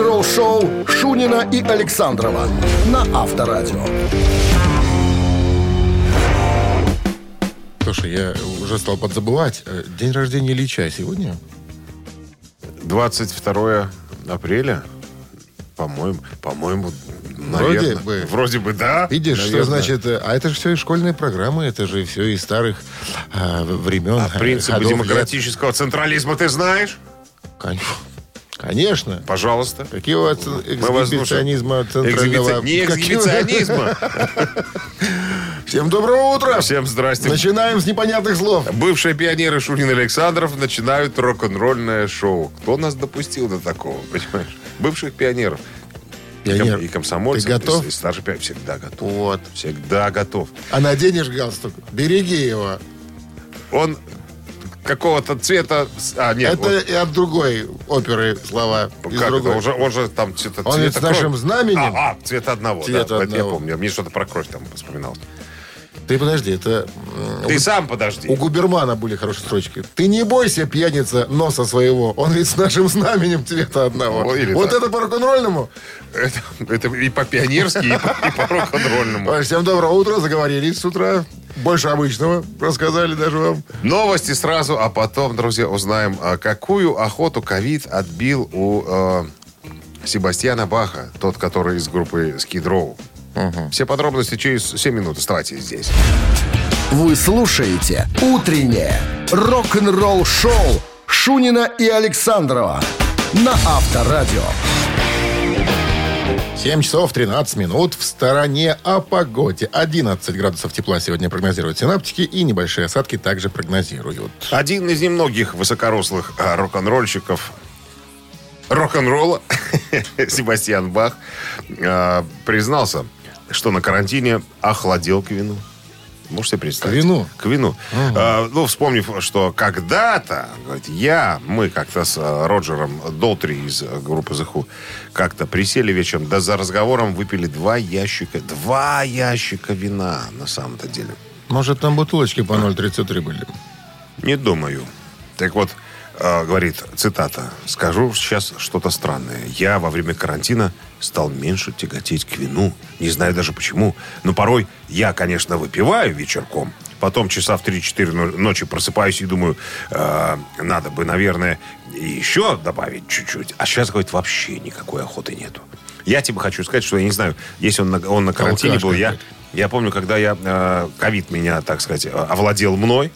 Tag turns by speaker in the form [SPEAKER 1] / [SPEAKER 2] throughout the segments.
[SPEAKER 1] Рок-н-ролл-шоу Шунина и Александрова на Авторадио.
[SPEAKER 2] Слушай, я уже стал подзабывать. Э, День рождения Ильича сегодня?
[SPEAKER 3] 22 апреля, по-моему, по-моему,
[SPEAKER 2] Вроде
[SPEAKER 3] наверное.
[SPEAKER 2] бы.
[SPEAKER 3] Вроде бы, да.
[SPEAKER 2] Видишь, что
[SPEAKER 3] наверное.
[SPEAKER 2] значит... э, А это же все из школьной программы, это же все из старых э, времен.
[SPEAKER 3] А принципы
[SPEAKER 2] ходов,
[SPEAKER 3] демократического централизма ты знаешь?
[SPEAKER 2] лет. Кон- Конечно.
[SPEAKER 3] Пожалуйста.
[SPEAKER 2] Какие у вас эксгибиционизма центрального...
[SPEAKER 3] Не эксгибиционизма.
[SPEAKER 2] Всем доброго утра.
[SPEAKER 3] Всем здрасте.
[SPEAKER 2] Начинаем с непонятных слов.
[SPEAKER 3] Бывшие пионеры Шунин Александров начинают рок-н-ролльное шоу. Кто нас допустил до такого, понимаешь? Бывших пионеров. И
[SPEAKER 2] Пионер,
[SPEAKER 3] И комсомольцев.
[SPEAKER 2] ты готов?
[SPEAKER 3] И, и старший пионер. Всегда готов.
[SPEAKER 2] Вот.
[SPEAKER 3] Всегда готов.
[SPEAKER 2] А наденешь галстук, береги его.
[SPEAKER 3] Он какого-то цвета... А, нет.
[SPEAKER 2] Это и от другой оперы слова.
[SPEAKER 3] вот,
[SPEAKER 2] из
[SPEAKER 3] как это?
[SPEAKER 2] другой.
[SPEAKER 3] Он же, он же там цвета,
[SPEAKER 2] Он
[SPEAKER 3] цвета
[SPEAKER 2] с нашим
[SPEAKER 3] крови.
[SPEAKER 2] знаменем.
[SPEAKER 3] А, а, цвета одного.
[SPEAKER 2] Цвета
[SPEAKER 3] да, это я
[SPEAKER 2] одного.
[SPEAKER 3] помню. Мне что-то про кровь там вспоминал.
[SPEAKER 2] Ты подожди, это...
[SPEAKER 3] Ты сам подожди.
[SPEAKER 2] У Губермана были хорошие строчки. Ты не бойся, пьяница, носа своего. Он ведь с нашим знаменем цвета одного.
[SPEAKER 3] О, или
[SPEAKER 2] вот
[SPEAKER 3] так.
[SPEAKER 2] это по рок-н-ролльному.
[SPEAKER 3] Это, это и по-пионерски, и по, и по рок-н-ролльному.
[SPEAKER 2] Всем доброго утра. Заговорились с утра. Больше обычного. Рассказали даже вам.
[SPEAKER 3] Новости сразу, а потом, друзья, узнаем, а, какую охоту ковид отбил у э, Себастьяна Баха, тот, который из группы Skid Row. Все подробности через 7 минут. Оставайтесь здесь.
[SPEAKER 1] Вы слушаете «Утреннее рок-н-ролл-шоу» Шунина и Александрова на Авторадио.
[SPEAKER 2] 7 часов 13 минут в стороне о погоде. 11 градусов тепла сегодня прогнозируют синаптики и небольшие осадки также прогнозируют.
[SPEAKER 3] Один из немногих высокорослых а, рок-н-ролльщиков рок-н-ролла Себастьян Бах а, признался, что на карантине охладел к вину. Можете себе представить?
[SPEAKER 2] К вину?
[SPEAKER 3] К вину. А, ну, вспомнив, что когда-то, говорит, я, мы как-то с а, Роджером Долтри из а, группы The Who как-то присели вечером, да за разговором выпили два ящика, два ящика вина на самом-то деле.
[SPEAKER 2] Может, там бутылочки по 0,33 были?
[SPEAKER 3] Не думаю. Так вот, э, говорит, цитата, «Скажу сейчас что-то странное. Я во время карантина стал меньше тяготеть к вину. Не знаю даже почему. Но порой я, конечно, выпиваю вечерком. Потом часа в 3-4 но- ночи просыпаюсь и думаю, э, надо бы, наверное, еще добавить чуть-чуть. А сейчас, говорит, вообще никакой охоты нету. Я тебе хочу сказать, что я не знаю, если он на, он на карантине был, я, я помню, когда я э, ковид меня, так сказать, э, овладел мной,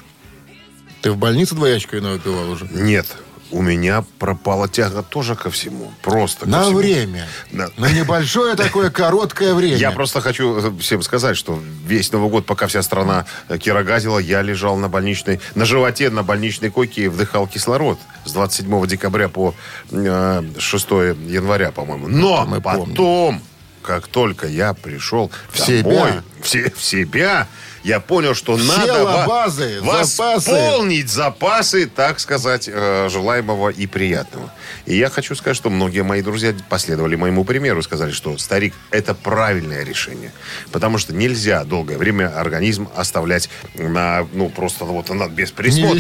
[SPEAKER 2] Ты в больнице ящика вина выпивал уже?
[SPEAKER 3] нет, у меня пропала тяга тоже ко всему. Просто
[SPEAKER 2] На
[SPEAKER 3] всему.
[SPEAKER 2] время.
[SPEAKER 3] Да.
[SPEAKER 2] На небольшое такое короткое время.
[SPEAKER 3] Я просто хочу всем сказать, что весь Новый год, пока вся страна э, кирогазила, я лежал на больничной, на животе на больничной койке и вдыхал кислород с 27 декабря по э, 6 января, по-моему. Но потом, как только я пришел
[SPEAKER 2] В
[SPEAKER 3] домой,
[SPEAKER 2] себя.
[SPEAKER 3] в, се- в себя, я понял, что
[SPEAKER 2] Села
[SPEAKER 3] надо во-
[SPEAKER 2] базы, запасы.
[SPEAKER 3] восполнить запасы, так сказать, э, желаемого и приятного. И я хочу сказать, что многие мои друзья последовали моему примеру, сказали, что старик это правильное решение, потому что нельзя долгое время организм оставлять на, ну просто вот на, без присмотра.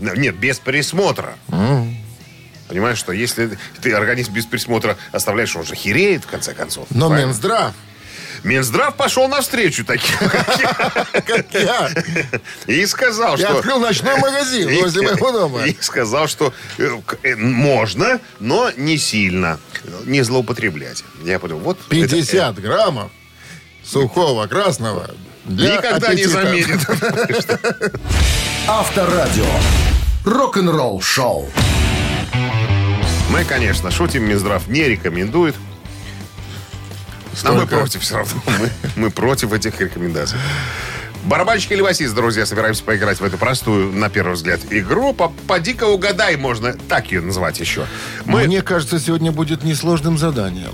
[SPEAKER 3] На- Нет, без присмотра. Понимаешь, что если ты организм без присмотра оставляешь, он же хереет в конце концов.
[SPEAKER 2] Но
[SPEAKER 3] Правильно?
[SPEAKER 2] Минздрав,
[SPEAKER 3] Минздрав пошел навстречу таким, как я.
[SPEAKER 2] я,
[SPEAKER 3] И сказал,
[SPEAKER 2] я
[SPEAKER 3] что...
[SPEAKER 2] открыл ночной магазин возле моего дома.
[SPEAKER 3] И сказал, что э, э, можно, но не сильно. Не злоупотреблять. Я понял, вот... это-
[SPEAKER 2] 50 граммов сухого красного
[SPEAKER 3] Никогда не заметит.
[SPEAKER 1] Авторадио. Рок-н-ролл-шоу.
[SPEAKER 3] Мы, конечно, шутим, Минздрав не рекомендует. А мы
[SPEAKER 2] Столько.
[SPEAKER 3] против все равно. Мы, мы против этих рекомендаций. Барабанщик или басист, друзья, собираемся поиграть в эту простую, на первый взгляд, игру. По- Поди-ка угадай, можно так ее назвать еще. Мы,
[SPEAKER 2] Мне кажется, сегодня будет несложным заданием.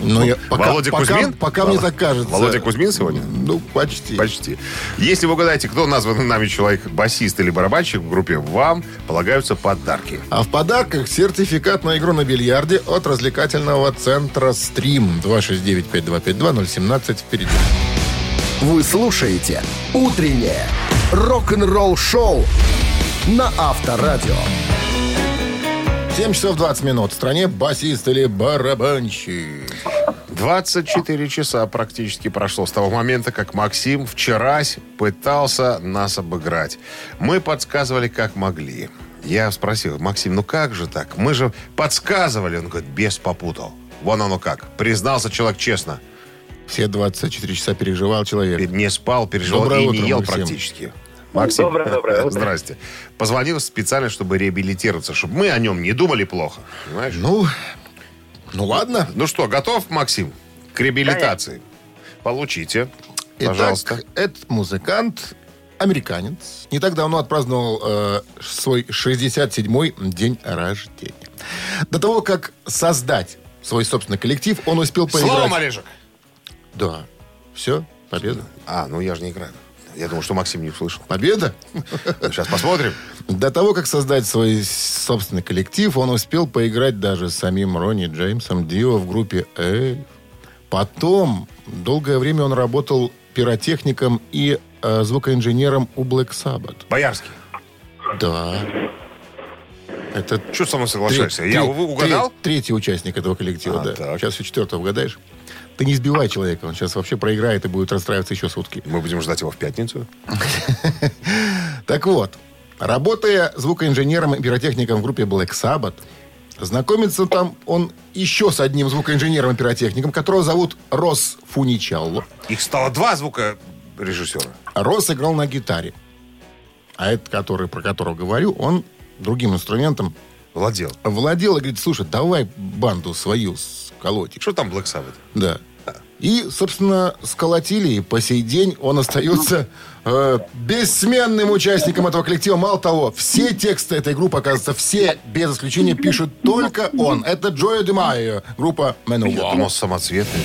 [SPEAKER 2] Но я, пока,
[SPEAKER 3] Володя
[SPEAKER 2] пока,
[SPEAKER 3] Кузьмин?
[SPEAKER 2] Пока мне так кажется.
[SPEAKER 3] Володя Кузьмин сегодня?
[SPEAKER 2] Ну, почти.
[SPEAKER 3] Почти. Если вы угадаете, кто назван нами человек, басист или барабанщик в группе, вам полагаются подарки.
[SPEAKER 2] А в подарках сертификат на игру на бильярде от развлекательного центра «Стрим». 269-5252-017 впереди.
[SPEAKER 1] Вы слушаете «Утреннее рок-н-ролл-шоу» на Авторадио.
[SPEAKER 2] 7 часов 20 минут. В стране басист или барабанщик.
[SPEAKER 3] 24 часа практически прошло с того момента, как Максим вчерась пытался нас обыграть. Мы подсказывали, как могли. Я спросил, Максим, ну как же так? Мы же подсказывали. Он говорит, без попутал. Вон оно как. Признался человек честно.
[SPEAKER 2] Все 24 часа переживал человек.
[SPEAKER 3] Не спал, переживал
[SPEAKER 2] Доброе
[SPEAKER 3] и
[SPEAKER 2] утро,
[SPEAKER 3] не ел
[SPEAKER 2] Максим.
[SPEAKER 3] практически. Максим,
[SPEAKER 4] Доброе, доброе утро.
[SPEAKER 3] здрасте. Позвонил специально, чтобы реабилитироваться, чтобы мы о нем не думали плохо. Понимаешь?
[SPEAKER 2] Ну, ну ладно.
[SPEAKER 3] Ну что, готов, Максим, к реабилитации? Получите, пожалуйста.
[SPEAKER 2] Итак, этот музыкант американец. Не так давно отпраздновал э, свой 67-й день рождения. До того, как создать свой собственный коллектив, он успел поиграть...
[SPEAKER 3] Словом, Олежек.
[SPEAKER 2] Да. Все, победа.
[SPEAKER 3] А, ну я же не играю. Я думал, что Максим не услышал.
[SPEAKER 2] Победа?
[SPEAKER 3] Сейчас посмотрим.
[SPEAKER 2] До того, как создать свой собственный коллектив, он успел поиграть даже с самим Ронни Джеймсом Дио в группе Эльф. Потом, долгое время он работал пиротехником и э, звукоинженером у Black Sabbath.
[SPEAKER 3] Боярский.
[SPEAKER 2] Да. Это
[SPEAKER 3] Что со мной соглашаешься?
[SPEAKER 2] тре-
[SPEAKER 3] Я вы угадал?
[SPEAKER 2] тре- третий участник этого коллектива,
[SPEAKER 3] А,
[SPEAKER 2] да.
[SPEAKER 3] так.
[SPEAKER 2] Сейчас еще четвертого угадаешь. Ты не сбивай человека, он сейчас вообще проиграет и будет расстраиваться еще сутки.
[SPEAKER 3] Мы будем ждать его в пятницу.
[SPEAKER 2] Так вот, работая звукоинженером и пиротехником в группе Black Sabbath, знакомится там он еще с одним звукоинженером и пиротехником, которого зовут Рос Фуничалло.
[SPEAKER 3] Их стало два звука режиссера.
[SPEAKER 2] Рос играл на гитаре. А этот, который, про которого говорю, он другим инструментом
[SPEAKER 3] Владел.
[SPEAKER 2] владел и говорит, слушай, давай банду свою сколотить.
[SPEAKER 3] Что там Black Sabbath?
[SPEAKER 2] Да. И, собственно, сколотили, и по сей день он остается э, бессменным участником этого коллектива. Мало того, все тексты этой группы, оказывается, все, без исключения, пишут только он. Это Джоэ Де Майо, группа Manowar.
[SPEAKER 3] думал, самоцветный.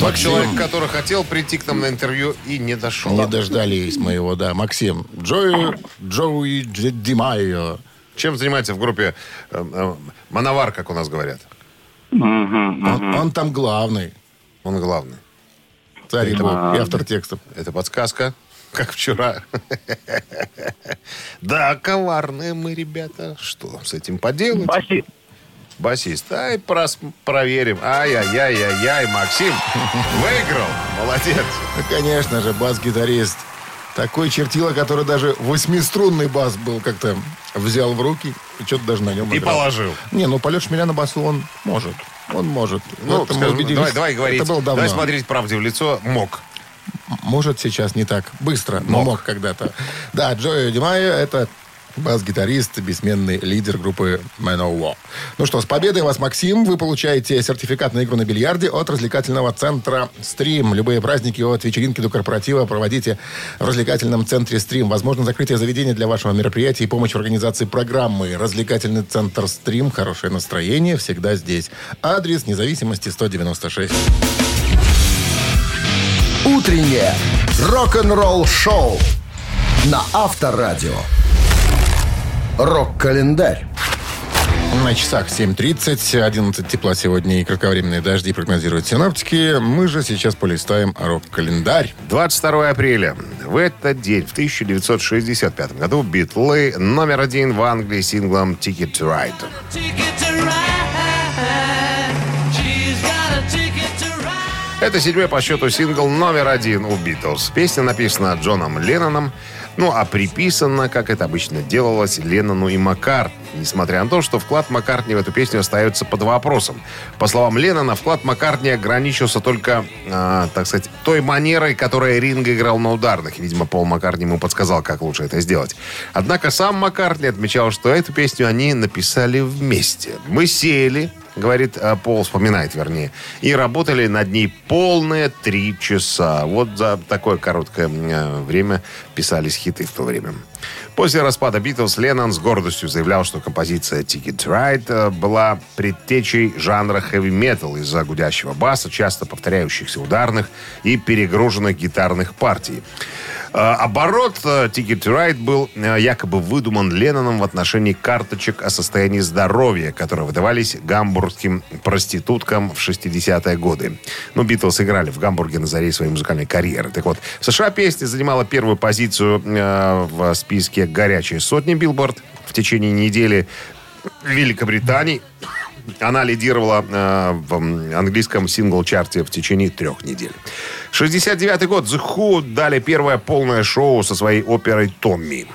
[SPEAKER 3] Тот
[SPEAKER 2] Максим.
[SPEAKER 3] человек, который хотел прийти к нам на интервью и не дошел.
[SPEAKER 2] Не дождались моего, да. Максим. Джоэ, Джоуи Дже- Де Майо.
[SPEAKER 3] Чем занимается в группе э, э, Мановар, как у нас говорят?
[SPEAKER 2] Он, он там главный.
[SPEAKER 3] Он главный.
[SPEAKER 2] Царь и бог, и автор текстов.
[SPEAKER 3] Это подсказка, как вчера. Да, коварные мы, ребята. Что с этим поделать?
[SPEAKER 4] Басист.
[SPEAKER 3] Басист. Ай, прос- проверим. Ай-яй-яй-яй-яй, Максим выиграл. Молодец.
[SPEAKER 2] Ну, конечно же, бас-гитарист. Такой чертила, который даже восьмиструнный бас был как-то взял в руки и что-то даже на нем
[SPEAKER 3] И
[SPEAKER 2] играл.
[SPEAKER 3] положил.
[SPEAKER 2] Не, ну полет шмеля на басу он может. Он может.
[SPEAKER 3] Ну,
[SPEAKER 2] Это
[SPEAKER 3] скажем, давай, давай говорить.
[SPEAKER 2] Это было давно.
[SPEAKER 3] Давай смотреть правде в лицо. Мог.
[SPEAKER 2] Может, сейчас не так быстро, но
[SPEAKER 3] Мог.
[SPEAKER 2] мог, когда-то. Да, Джои Димайо — это бас-гитарист, бессменный лидер группы Manowar. Ну что, с победой вас, Максим. Вы получаете сертификат на игру на бильярде от развлекательного центра «Стрим». Любые праздники от вечеринки до корпоратива проводите в развлекательном центре «Стрим». Возможно, закрытие заведения для вашего мероприятия и помощь в организации программы. Развлекательный центр «Стрим». Хорошее настроение всегда здесь. Адрес независимости 196.
[SPEAKER 1] Утреннее рок-н-ролл-шоу на Авторадио. Рок-календарь.
[SPEAKER 2] На часах 7.30, 11 тепла сегодня и кратковременные дожди прогнозируют синаптики. Мы же сейчас полистаем рок-календарь.
[SPEAKER 3] 22 апреля. В этот день, в 1965 году, Битлы номер один в Англии синглом ticket to ride. Это седьмой по счету сингл номер один у Битлз. Песня написана Джоном Ленноном, ну а приписана, как это обычно делалось, Леннону и Маккарт. Несмотря на то, что вклад Маккартни в эту песню остается под вопросом. По словам Леннона, вклад Маккартни ограничился только, а, так сказать, той манерой, которой Ринг играл на ударных. Видимо, Пол Маккартни ему подсказал, как лучше это сделать. Однако сам Маккартни отмечал, что эту песню они написали вместе. Мы сели, говорит э, Пол, вспоминает, вернее, и работали над ней полные три часа. Вот за такое короткое э, время писались хиты в то время. После распада Битлз Леннон с гордостью заявлял, что композиция Ticket to Ride э, была предтечей жанра хэви-метал из-за гудящего баса, часто повторяющихся ударных и перегруженных гитарных партий. А, Оборот э, Ticket to Ride был э, якобы выдуман Ленноном в отношении карточек о состоянии здоровья, которые выдавались гамбургским проституткам в 60-е годы. Ну, Битлз играли в Гамбурге на заре своей музыкальной карьеры. Так вот, в США песня занимала первую позицию э, в списке «Горячие сотни» Билборд в течение недели. Великобритании она лидировала э, в английском сингл-чарте в течение трех недель. 69 год. The Who дали первое полное шоу со своей оперой «Томми».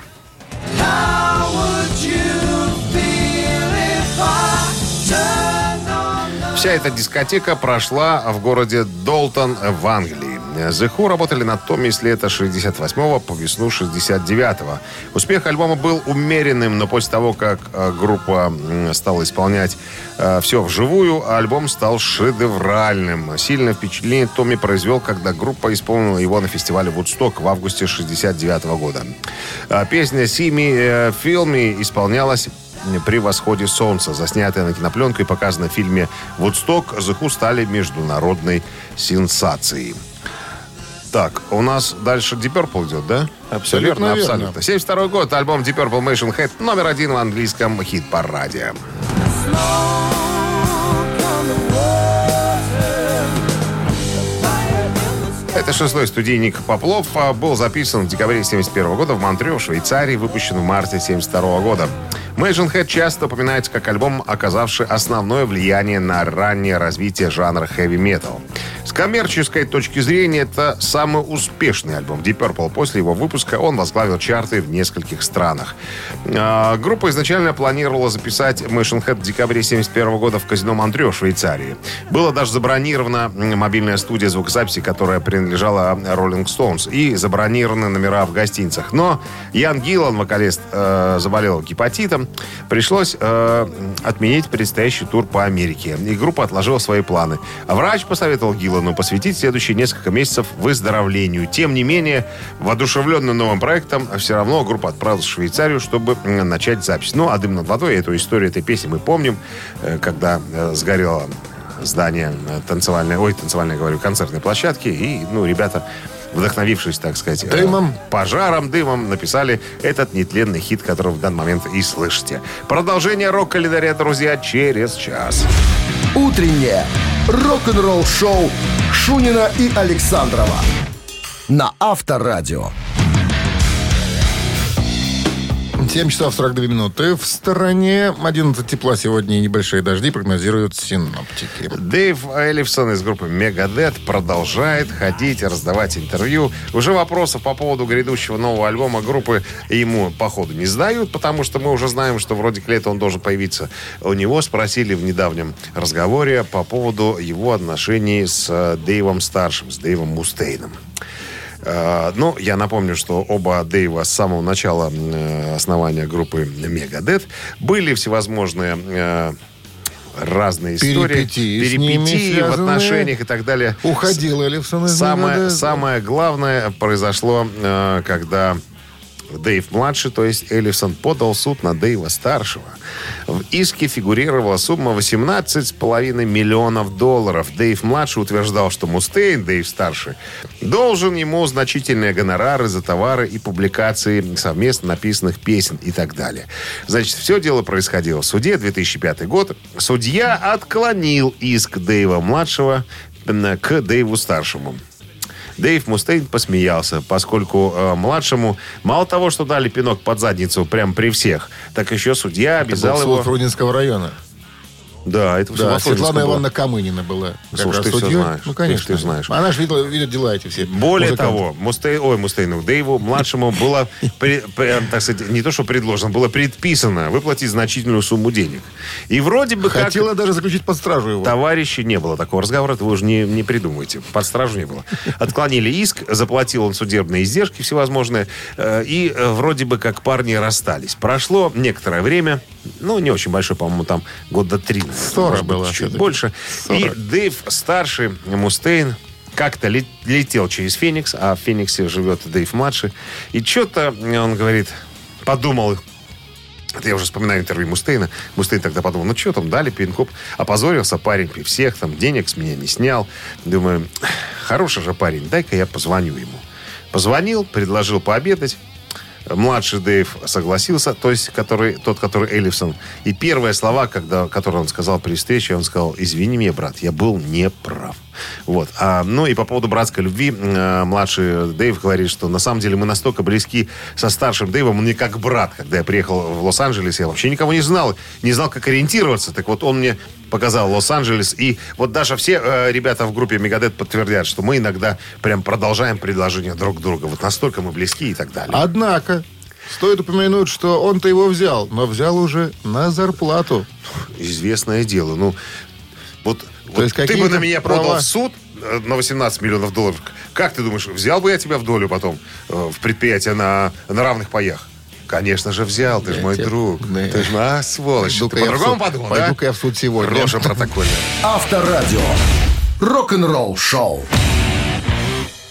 [SPEAKER 3] Вся эта дискотека прошла в городе Долтон в Англии. The Who работали над Томми с лета 68 по весну 69-го. Успех альбома был умеренным, но после того, как э, группа стала исполнять все вживую, альбом стал шедевральным. Сильное впечатление Томми произвел, когда группа исполнила его на фестивале Вудсток в августе 69 года. А Песня «Сими Филми» исполнялась при восходе солнца, заснятая на кинопленку и показана в фильме «Вудсток», Who стали международной сенсацией. Так, у нас дальше Deep Purple идет, да?
[SPEAKER 2] Абсолютно верно.
[SPEAKER 3] абсолютно. 72 год, альбом Deep Purple Machine Head, номер один в английском хит-параде. Это шестой студийник Поплов а, был записан в декабре 71 года в Монтрео, Швейцарии, выпущен в марте 72 года. Machine Head часто упоминается как альбом, оказавший основное влияние на раннее развитие жанра хэви-метал. С коммерческой точки зрения, это самый успешный альбом Deep Purple. После его выпуска он возглавил чарты в нескольких странах. А, Группа изначально планировала записать Machine Head в декабре 71 года в казино Монтрео, Швейцарии. Было даже забронирована м, мобильная студия звукозаписи, которая принадлежала Rolling Stones, и забронированы номера в гостиницах. Но Ян Гиллан, вокалист, э, заболел гепатитом. Пришлось э, отменить предстоящий тур по Америке. И группа отложила свои планы. А врач посоветовал Гиллану посвятить следующие несколько месяцев выздоровлению. Тем не менее, воодушевленный новым проектом, все равно группа отправилась в Швейцарию, чтобы начать запись. Ну, а «Дым над водой», эту историю этой песни мы помним, э, когда э, сгорело здание э, танцевальной, ой, танцевальной, говорю, концертной площадки. И, ну, ребята, вдохновившись, так сказать, э,
[SPEAKER 2] Дымом.
[SPEAKER 3] пожаром, дымом, написали этот нетленный хит, который в данный момент и слышите. Продолжение рок-календаря, друзья, через час.
[SPEAKER 1] Утреннее рок-н-ролл-шоу Шунина и Александрова на Авторадио.
[SPEAKER 2] 7 часов 42 минуты. В стороне 11 тепла сегодня и небольшие дожди прогнозируют синоптики.
[SPEAKER 3] Дэйв Эллифсон из группы Megadeth продолжает ходить, раздавать интервью. Уже вопросов по поводу грядущего нового альбома группы ему, походу, не задают, потому что мы уже знаем, что вроде к лету он должен появиться. У него спросили в недавнем разговоре по поводу его отношений с э, Дэйвом Старшим, с Дэйвом Мустейном. Э, Ну, я напомню, что оба Дэйва с самого начала основания группы Megadeth были всевозможные э, разные истории,
[SPEAKER 2] Перипетии
[SPEAKER 3] в отношениях и так далее.
[SPEAKER 2] Уходил Эллифсон из
[SPEAKER 3] Самое, самое главное произошло, э, когда Дэйв младший, то есть Эллифсон, подал суд на Дэйва старшего. В иске фигурировала сумма 18,5 миллионов долларов. Дэйв младший утверждал, что Мустейн, Дэйв старший, должен ему значительные гонорары за товары и публикации совместно написанных песен и так далее. Значит, все дело происходило в суде, 2005 год. Судья отклонил иск Дэйва младшего м, к Дэйву старшему. Дэйв Мустейн посмеялся, поскольку э, младшему мало того, что дали пинок под задницу прямо при всех, так еще судья
[SPEAKER 2] Это был
[SPEAKER 3] обязал его...
[SPEAKER 2] Фрунзенского района.
[SPEAKER 3] Да, это все
[SPEAKER 2] Да, Светлана
[SPEAKER 3] было.
[SPEAKER 2] Ивановна Камынина была. как
[SPEAKER 3] Слушай, ты
[SPEAKER 2] судьей.
[SPEAKER 3] знаешь.
[SPEAKER 2] Ну,
[SPEAKER 3] Ты
[SPEAKER 2] конечно.
[SPEAKER 3] всё знаешь.
[SPEAKER 2] Она же видела, видит дела эти все.
[SPEAKER 3] Более
[SPEAKER 2] Музыканты.
[SPEAKER 3] того, Мустей, ой, Мустейну, Дэйву, младшему было, при- при- так сказать, не то, что предложено, было предписано выплатить значительную сумму денег. И вроде бы как...
[SPEAKER 2] Хотела даже заключить под стражу его.
[SPEAKER 3] Товарищи, не было такого разговора, это вы уже не, не придумывайте. Под стражу не было. Отклонили иск, заплатил он судебные издержки всевозможные, э, и э, вроде бы как парни расстались. Прошло некоторое время, ну, не очень большое, по-моему, там года три, наверное,
[SPEAKER 2] Сорок
[SPEAKER 3] может быть,
[SPEAKER 2] было
[SPEAKER 3] чуть
[SPEAKER 2] всё-таки.
[SPEAKER 3] больше. И
[SPEAKER 2] Сорок.
[SPEAKER 3] Дэйв старший, Мустейн, как-то ле- летел через Феникс, а в Фениксе живет Дэйв младший. И что-то, он говорит, подумал, это я уже вспоминаю интервью Мустейна. Мустейн тогда подумал, ну что там, дали пинкоп. Опозорился парень при всех, там денег с меня не снял. Думаю, хороший же парень, дай-ка я позвоню ему. Позвонил, предложил пообедать. Младший Дэйв согласился, то есть который, тот, который Эллифсон. И первые слова, когда, которые он сказал при встрече, он сказал, извини меня, брат, я был неправ. Вот. А, ну и по поводу братской любви, э, младший Дэйв говорит, что на самом деле мы настолько близки со старшим Дэйвом, он мне как брат. Когда я приехал в Лос-Анджелес, я вообще никого не знал, не знал, как ориентироваться. Так вот, он мне показал Лос-Анджелес. И вот даже все э, ребята в группе Мегадет подтвердят, что мы иногда прям продолжаем предложения друг друга. Вот настолько мы близки и так далее.
[SPEAKER 2] Однако, стоит упомянуть, что он-то его взял, но взял уже на зарплату.
[SPEAKER 3] Известное дело. Ну, вот, вот
[SPEAKER 2] есть
[SPEAKER 3] ты бы на меня
[SPEAKER 2] права-
[SPEAKER 3] продал в суд э, на 18 миллионов долларов. Как ты думаешь, взял бы я тебя в долю потом э, в предприятие на, на равных паях? Конечно же взял, ты же мой
[SPEAKER 2] тебе-
[SPEAKER 3] друг.
[SPEAKER 2] Да.
[SPEAKER 3] Ты же, а, сволочь. Ты по-другому подумал, да?
[SPEAKER 2] Пойду-ка я в суд сегодня.
[SPEAKER 3] Рожа протокольная.
[SPEAKER 1] Авторадио. Рок-н-ролл шоу.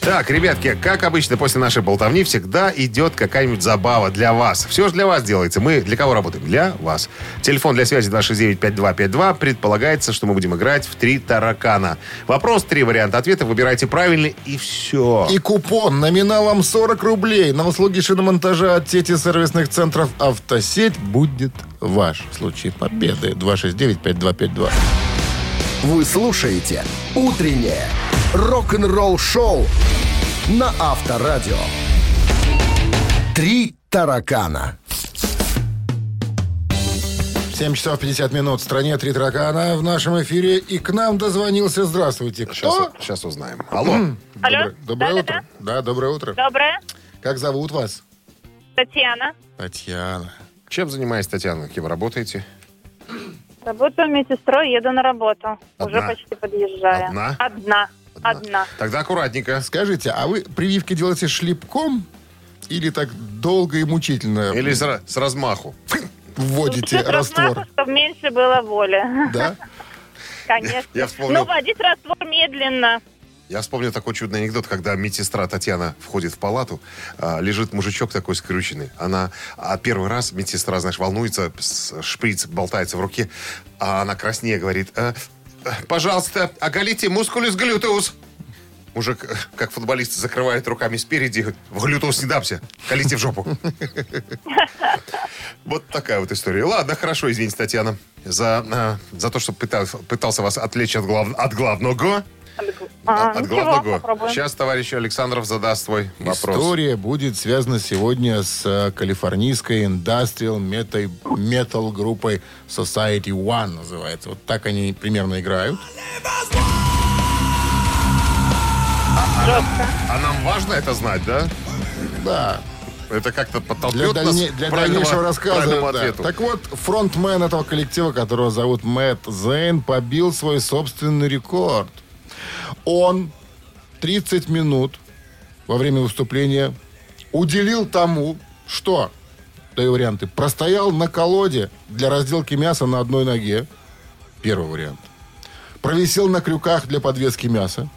[SPEAKER 3] Так, ребятки, как обычно, после нашей болтовни всегда идет какая-нибудь забава для вас. Все же для вас делается. Мы для кого работаем? Для вас. Телефон для связи 269-5252. Предполагается, что мы будем играть в три таракана. Вопрос, три варианта ответа. Выбирайте правильный и все.
[SPEAKER 2] И купон номиналом 40 рублей на услуги шиномонтажа от сети сервисных центров «Автосеть» будет ваш. В случае победы 269-5252.
[SPEAKER 1] Вы слушаете «Утреннее рок-н-ролл-шоу» на Авторадио. «Три таракана».
[SPEAKER 2] 7 часов 50 минут. В стране три таракана в нашем эфире. И к нам дозвонился. Здравствуйте. Кто?
[SPEAKER 3] Сейчас, сейчас узнаем. Алло.
[SPEAKER 4] Алло.
[SPEAKER 2] Доброе, доброе
[SPEAKER 4] Да-да-да.
[SPEAKER 2] утро. Да, доброе утро.
[SPEAKER 4] Доброе.
[SPEAKER 2] Как зовут вас?
[SPEAKER 4] Татьяна.
[SPEAKER 2] Татьяна.
[SPEAKER 3] Чем занимаетесь, Татьяна? Кем работаете?
[SPEAKER 4] Работаю медсестрой, еду на работу.
[SPEAKER 3] Одна?
[SPEAKER 4] Уже почти подъезжаю.
[SPEAKER 3] Одна?
[SPEAKER 4] Одна. Одна.
[SPEAKER 3] Тогда аккуратненько.
[SPEAKER 2] Скажите, а вы прививки делаете шлепком или так долго и мучительно
[SPEAKER 3] Или с, с размаху.
[SPEAKER 2] вводите
[SPEAKER 4] Чуть
[SPEAKER 2] раствор?
[SPEAKER 4] размаху, чтобы меньше было воли.
[SPEAKER 2] Да?
[SPEAKER 4] Конечно.
[SPEAKER 3] Я вспомнил.
[SPEAKER 4] Ну, водить раствор медленно.
[SPEAKER 3] Я вспомнил такой чудный анекдот, когда медсестра Татьяна входит в палату, а, лежит мужичок такой скрюченный. Она, а первый раз медсестра, знаешь, волнуется, шприц болтается в руке, а она краснее говорит, «Э, э, пожалуйста, оголите мускулюс глютеус. Мужик, э, как футболист, закрывает руками спереди, в глютеус не дамся, колите в жопу. Вот такая вот история. Ладно, хорошо, извините, Татьяна, за, э, за то, что пытался вас отвлечь от, глав- от главного.
[SPEAKER 4] А,
[SPEAKER 3] От главного. Сейчас товарищ Александров задаст свой вопрос.
[SPEAKER 2] История будет связана сегодня с э, калифорнийской индастриал метой- метал группой Society One называется. Вот так они примерно играют.
[SPEAKER 4] Жестко.
[SPEAKER 3] А нам важно это знать, да?
[SPEAKER 2] Да,
[SPEAKER 3] Это как-то
[SPEAKER 2] для,
[SPEAKER 3] подтолкнет нас
[SPEAKER 2] дальне-
[SPEAKER 3] к
[SPEAKER 2] для дальнейшего рассказа. да.
[SPEAKER 3] ответу.
[SPEAKER 2] Так вот, фронтмен этого коллектива, которого зовут Мэтт Зейн, побил свой собственный рекорд. Он 30 минут во время выступления уделил тому, что, даю варианты, простоял на колоде для разделки мяса на одной ноге. Первый вариант. Провисел на крюках для подвески мяса.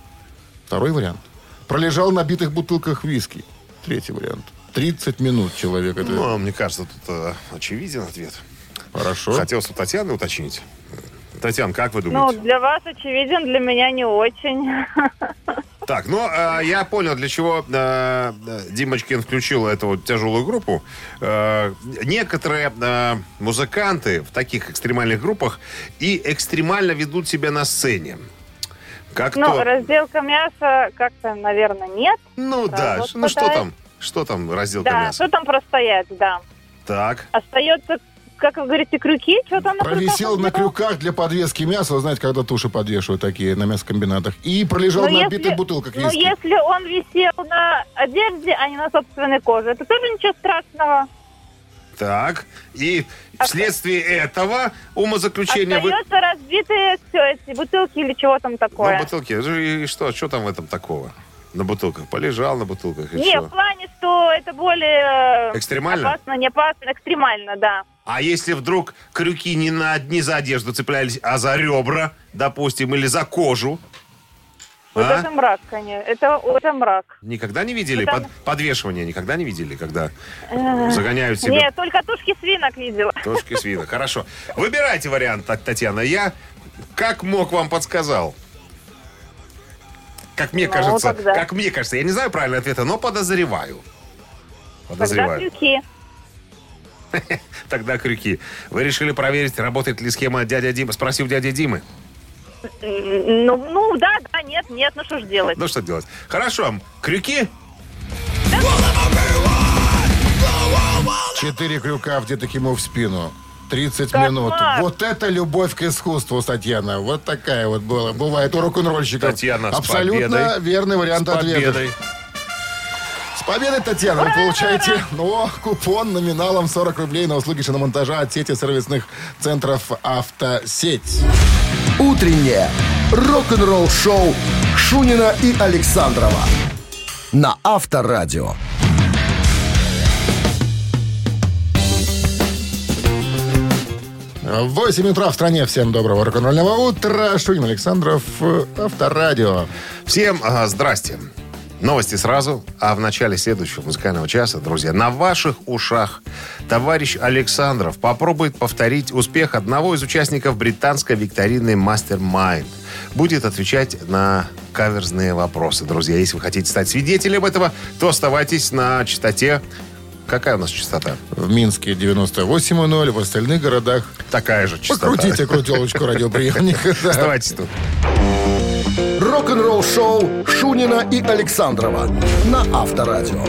[SPEAKER 2] Второй вариант. Пролежал на битых бутылках виски. Третий вариант. 30 минут человек. Это
[SPEAKER 3] Ну, мне кажется, тут э, очевиден ответ.
[SPEAKER 2] хорошо.
[SPEAKER 3] Хотелось у Татьяны уточнить. Татьяна, как вы
[SPEAKER 4] Ну,
[SPEAKER 3] думаете?
[SPEAKER 4] для вас очевиден, для меня не очень.
[SPEAKER 3] Так, ну, э, я понял, для чего э, Димочкин включил эту вот тяжелую группу. Э, некоторые э, музыканты в таких экстремальных группах и экстремально ведут себя на сцене. Как
[SPEAKER 4] Ну,
[SPEAKER 3] то...
[SPEAKER 4] разделка мяса как-то, наверное, нет.
[SPEAKER 3] Ну да,
[SPEAKER 4] вот
[SPEAKER 3] ну что
[SPEAKER 4] хватает.
[SPEAKER 3] там? Что там разделка
[SPEAKER 4] Да,
[SPEAKER 3] мяса?
[SPEAKER 4] что там простоять, да.
[SPEAKER 3] Так.
[SPEAKER 4] Остается, как вы говорите, крюки, что там на
[SPEAKER 2] Провисел на крюках для подвески мяса. Вы знаете, когда туши подвешивают такие на мясокомбинатах. И пролежал
[SPEAKER 4] Ну,
[SPEAKER 2] на
[SPEAKER 4] если-
[SPEAKER 2] битых бутылках
[SPEAKER 4] Ну,
[SPEAKER 2] виски.
[SPEAKER 4] если он висел на одежде, а не на собственной коже, это тоже ничего страшного.
[SPEAKER 3] Так. И вследствие этого умозаключения вы...
[SPEAKER 4] Остается разбитые все эти бутылки или чего там
[SPEAKER 3] Ну,
[SPEAKER 4] такое.
[SPEAKER 3] бутылки. И что? Что там в этом такого? На бутылках. Полежал на бутылках и
[SPEAKER 4] Не, в плане, что это более э,
[SPEAKER 3] Экстремально?
[SPEAKER 4] опасно, не опасно, экстремально, да.
[SPEAKER 3] А если вдруг крюки не, на, не за одежду цеплялись, а за ребра, допустим, или за кожу?
[SPEAKER 4] Вот
[SPEAKER 3] А?
[SPEAKER 4] это мрак, конечно. Это, это мрак.
[SPEAKER 3] Никогда не видели
[SPEAKER 4] там-
[SPEAKER 3] под- подвешивание? Никогда не видели, когда загоняют себя
[SPEAKER 4] Нет, только тушки свинок видела.
[SPEAKER 3] тушки свинок? Хорошо. Выбирайте вариант, Та- Татьяна. Я как мог вам подсказал. Как мне кажется,
[SPEAKER 4] тогда.
[SPEAKER 3] как мне кажется, я не знаю правильного ответа, но подозреваю.
[SPEAKER 4] Тогда
[SPEAKER 3] Подозреваю.
[SPEAKER 4] крюки.
[SPEAKER 3] Тогда крюки. Вы решили проверить, работает ли схема дядя Дима? Спросил дядя Димы.
[SPEAKER 4] М, Ну, ну, да, да, нет, нет, ну что ж делать?
[SPEAKER 3] Ну что делать? Хорошо. Крюки?
[SPEAKER 2] Четыре крюка где-то ему в спину. 30
[SPEAKER 4] Кошмар.
[SPEAKER 2] минут. Вот это любовь к искусству, Татьяна. Вот такая вот была. Бывает у рок-н-ролльщиков.
[SPEAKER 3] Татьяна, с
[SPEAKER 2] Абсолютно
[SPEAKER 3] победой.
[SPEAKER 2] верный вариант
[SPEAKER 3] С
[SPEAKER 2] ответа.
[SPEAKER 3] победой.
[SPEAKER 2] С победой, Татьяна, вы получаете ну, купон номиналом 40 рублей на услуги шиномонтажа от сети сервисных центров «Автосеть».
[SPEAKER 1] Утреннее рок-н-ролл-шоу Шунина и Александрова на Авторадио.
[SPEAKER 2] 8 утра в стране. Всем доброго рок-н-ролльного утра. Шунин Александров, Авторадио.
[SPEAKER 3] Всем ага, здрасте. Новости сразу, а в начале следующего музыкального часа, друзья, на ваших ушах товарищ Александров попробует повторить успех одного из участников британской викторины Mastermind. Будет отвечать на каверзные вопросы. Друзья, если вы хотите стать свидетелем этого, то оставайтесь на частоте. Какая у нас частота?
[SPEAKER 2] В Минске 98,0, в остальных городах
[SPEAKER 3] Такая же частота.
[SPEAKER 2] покрутите крутелочку радиоприемника.
[SPEAKER 3] Оставайтесь тут.
[SPEAKER 1] Рок-н-ролл-шоу Шунина и Александрова на Авторадио.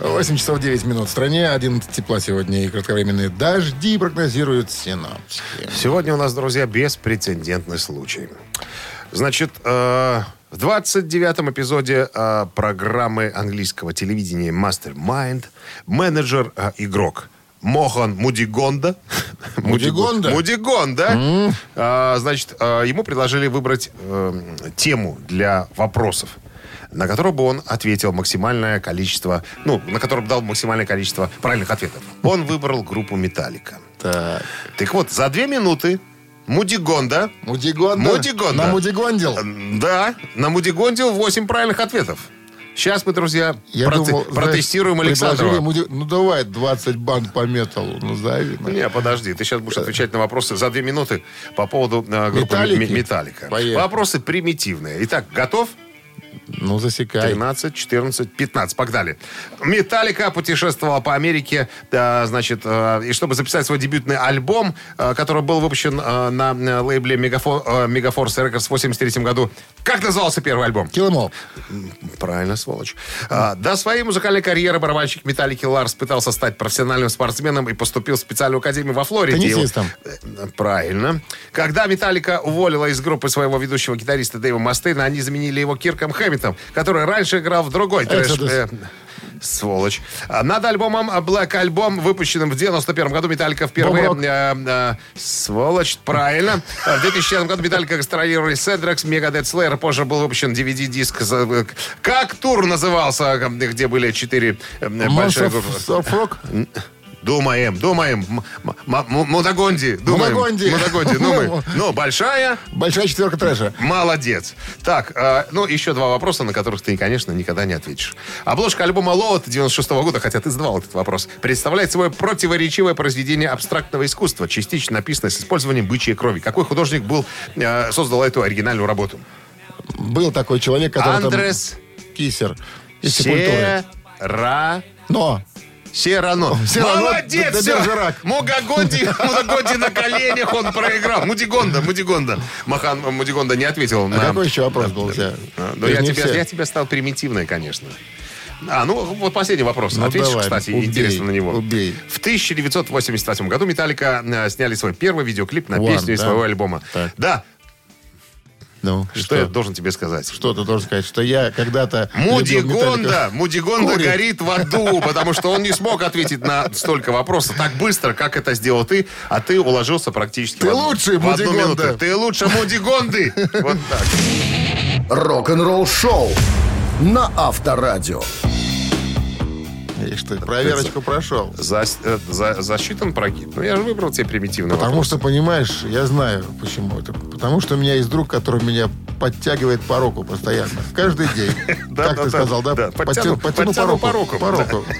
[SPEAKER 2] 8 часов 9 минут в стране, 11 тепла сегодня и кратковременные дожди прогнозируют синоптики.
[SPEAKER 3] Сегодня у нас, друзья, беспрецедентный случай. Значит, э, в 29-м эпизоде э, программы английского телевидения Mastermind менеджер-игрок Мохан Мудигонда.
[SPEAKER 2] Мудигонда?
[SPEAKER 3] Мудигонда. э, значит, э, ему предложили выбрать э, тему для вопросов на которую бы он ответил максимальное количество, ну, на котором дал максимальное количество правильных ответов. Он выбрал группу «Металлика».
[SPEAKER 2] Так.
[SPEAKER 3] Так вот, за две минуты Мудигонда...
[SPEAKER 2] Мудигонда?
[SPEAKER 3] Мудигонда.
[SPEAKER 2] На Мудигондил?
[SPEAKER 3] Да, на Мудигондил 8 правильных ответов. Сейчас мы, друзья,
[SPEAKER 2] Я
[SPEAKER 3] проте-
[SPEAKER 2] думал,
[SPEAKER 3] протестируем Александрова.
[SPEAKER 2] Муди- Ну, давай 20 банд по металлу. Ну, зови. ну.
[SPEAKER 3] Не, подожди, ты сейчас будешь отвечать на вопросы за две минуты по поводу э, группы
[SPEAKER 2] Металлики?
[SPEAKER 3] Металлика.
[SPEAKER 2] Поехали.
[SPEAKER 3] Вопросы примитивные. Итак, готов?
[SPEAKER 2] Ну, засекай.
[SPEAKER 3] 13, 14, 15. Погнали. Металлика путешествовала по Америке, э, значит, э, и чтобы записать свой дебютный альбом, э, который был выпущен э, на э, лейбле Мегафо- э, Megaforce Records в 83 году. Как назывался первый альбом?
[SPEAKER 2] Киломол.
[SPEAKER 3] Правильно, сволочь. А, до своей музыкальной карьеры барабанщик Металлики Ларс пытался стать профессиональным спортсменом и поступил в специальную академию во Флориде.
[SPEAKER 2] Теннисистом.
[SPEAKER 3] Э, Правильно. Когда Металлика уволила из группы своего ведущего гитариста Дэйва Мастейна, они заменили его Кирком Хэммитом, который раньше играл в другой трэш... Э, Сволочь. А Над альбомом Black Album, выпущенным в 91 году, Металлика впервые... Э, э, сволочь, правильно. А В 2004 году Металлика гастролировали с Эдрекс, Megadeth Slayer. Позже был выпущен DVD-диск. э, Как тур назывался, э, где были четыре большие группы? Думаем, думаем. Мудагонди. Думаем.
[SPEAKER 2] Мудагонди.
[SPEAKER 3] Мудагонди, думаем. Ну, большая,
[SPEAKER 2] Большая четверка трэша.
[SPEAKER 3] Молодец. Так, э, ну, еще два вопроса, на которых ты, конечно, никогда не ответишь. Обложка альбома «Лоуд» 96 года, хотя ты задавал этот вопрос, представляет собой противоречивое произведение абстрактного искусства, частично написанное с использованием бычьей крови. Какой художник был, э, создал эту оригинальную работу?
[SPEAKER 2] Был такой человек, который
[SPEAKER 3] Андрес
[SPEAKER 2] там... Кисер. Из.
[SPEAKER 3] Сера...
[SPEAKER 2] Но.
[SPEAKER 3] Серано.
[SPEAKER 2] Серано,
[SPEAKER 3] Молодец!
[SPEAKER 2] Д-
[SPEAKER 3] всё.
[SPEAKER 2] Бержерак.
[SPEAKER 3] Мудагонди, Мудагонди на коленях он проиграл. Мудигонда, Мудигонда. Махан Мудигонда не ответил
[SPEAKER 2] А
[SPEAKER 3] на...
[SPEAKER 2] какой еще вопрос был у тебя?
[SPEAKER 3] Я тебя,
[SPEAKER 2] все.
[SPEAKER 3] я тебя стал примитивной, конечно. А, ну, вот последний вопрос.
[SPEAKER 2] Ну,
[SPEAKER 3] Ответишь,
[SPEAKER 2] давай,
[SPEAKER 3] кстати,
[SPEAKER 2] убей,
[SPEAKER 3] интересно на него.
[SPEAKER 2] убей.
[SPEAKER 3] В 1988 году Металлика э, сняли свой первый видеоклип на
[SPEAKER 2] One,
[SPEAKER 3] песню из
[SPEAKER 2] да?
[SPEAKER 3] своего альбома.
[SPEAKER 2] Так.
[SPEAKER 3] Да,
[SPEAKER 2] Ну, и
[SPEAKER 3] что, я должен тебе сказать?
[SPEAKER 2] Что ты должен сказать? Что я когда-то...
[SPEAKER 3] Мудигонда. Мудигонда
[SPEAKER 2] Курит.
[SPEAKER 3] горит в аду, потому что он не смог ответить на столько вопросов так быстро, как это сделал ты, а ты уложился практически
[SPEAKER 2] Ты
[SPEAKER 3] в, одну-
[SPEAKER 2] лучший,
[SPEAKER 3] в одну минуту. Ты лучше Мудигонды. Вот так.
[SPEAKER 1] Рок-н-ролл-шоу на Авторадио.
[SPEAKER 2] Ишь ты, проверочку прошел.
[SPEAKER 3] За- э, за- засчитан прогиб. Ну, я же выбрал тебе примитивный
[SPEAKER 2] Потому
[SPEAKER 3] вопрос.
[SPEAKER 2] что, понимаешь, я знаю, почему это. Потому что у меня есть друг, который меня подтягивает по року постоянно. Каждый день. Как ты сказал, да?
[SPEAKER 3] да.
[SPEAKER 2] Подтяну,
[SPEAKER 3] Подтяну- подтяну
[SPEAKER 2] по року, По
[SPEAKER 3] да.
[SPEAKER 2] року.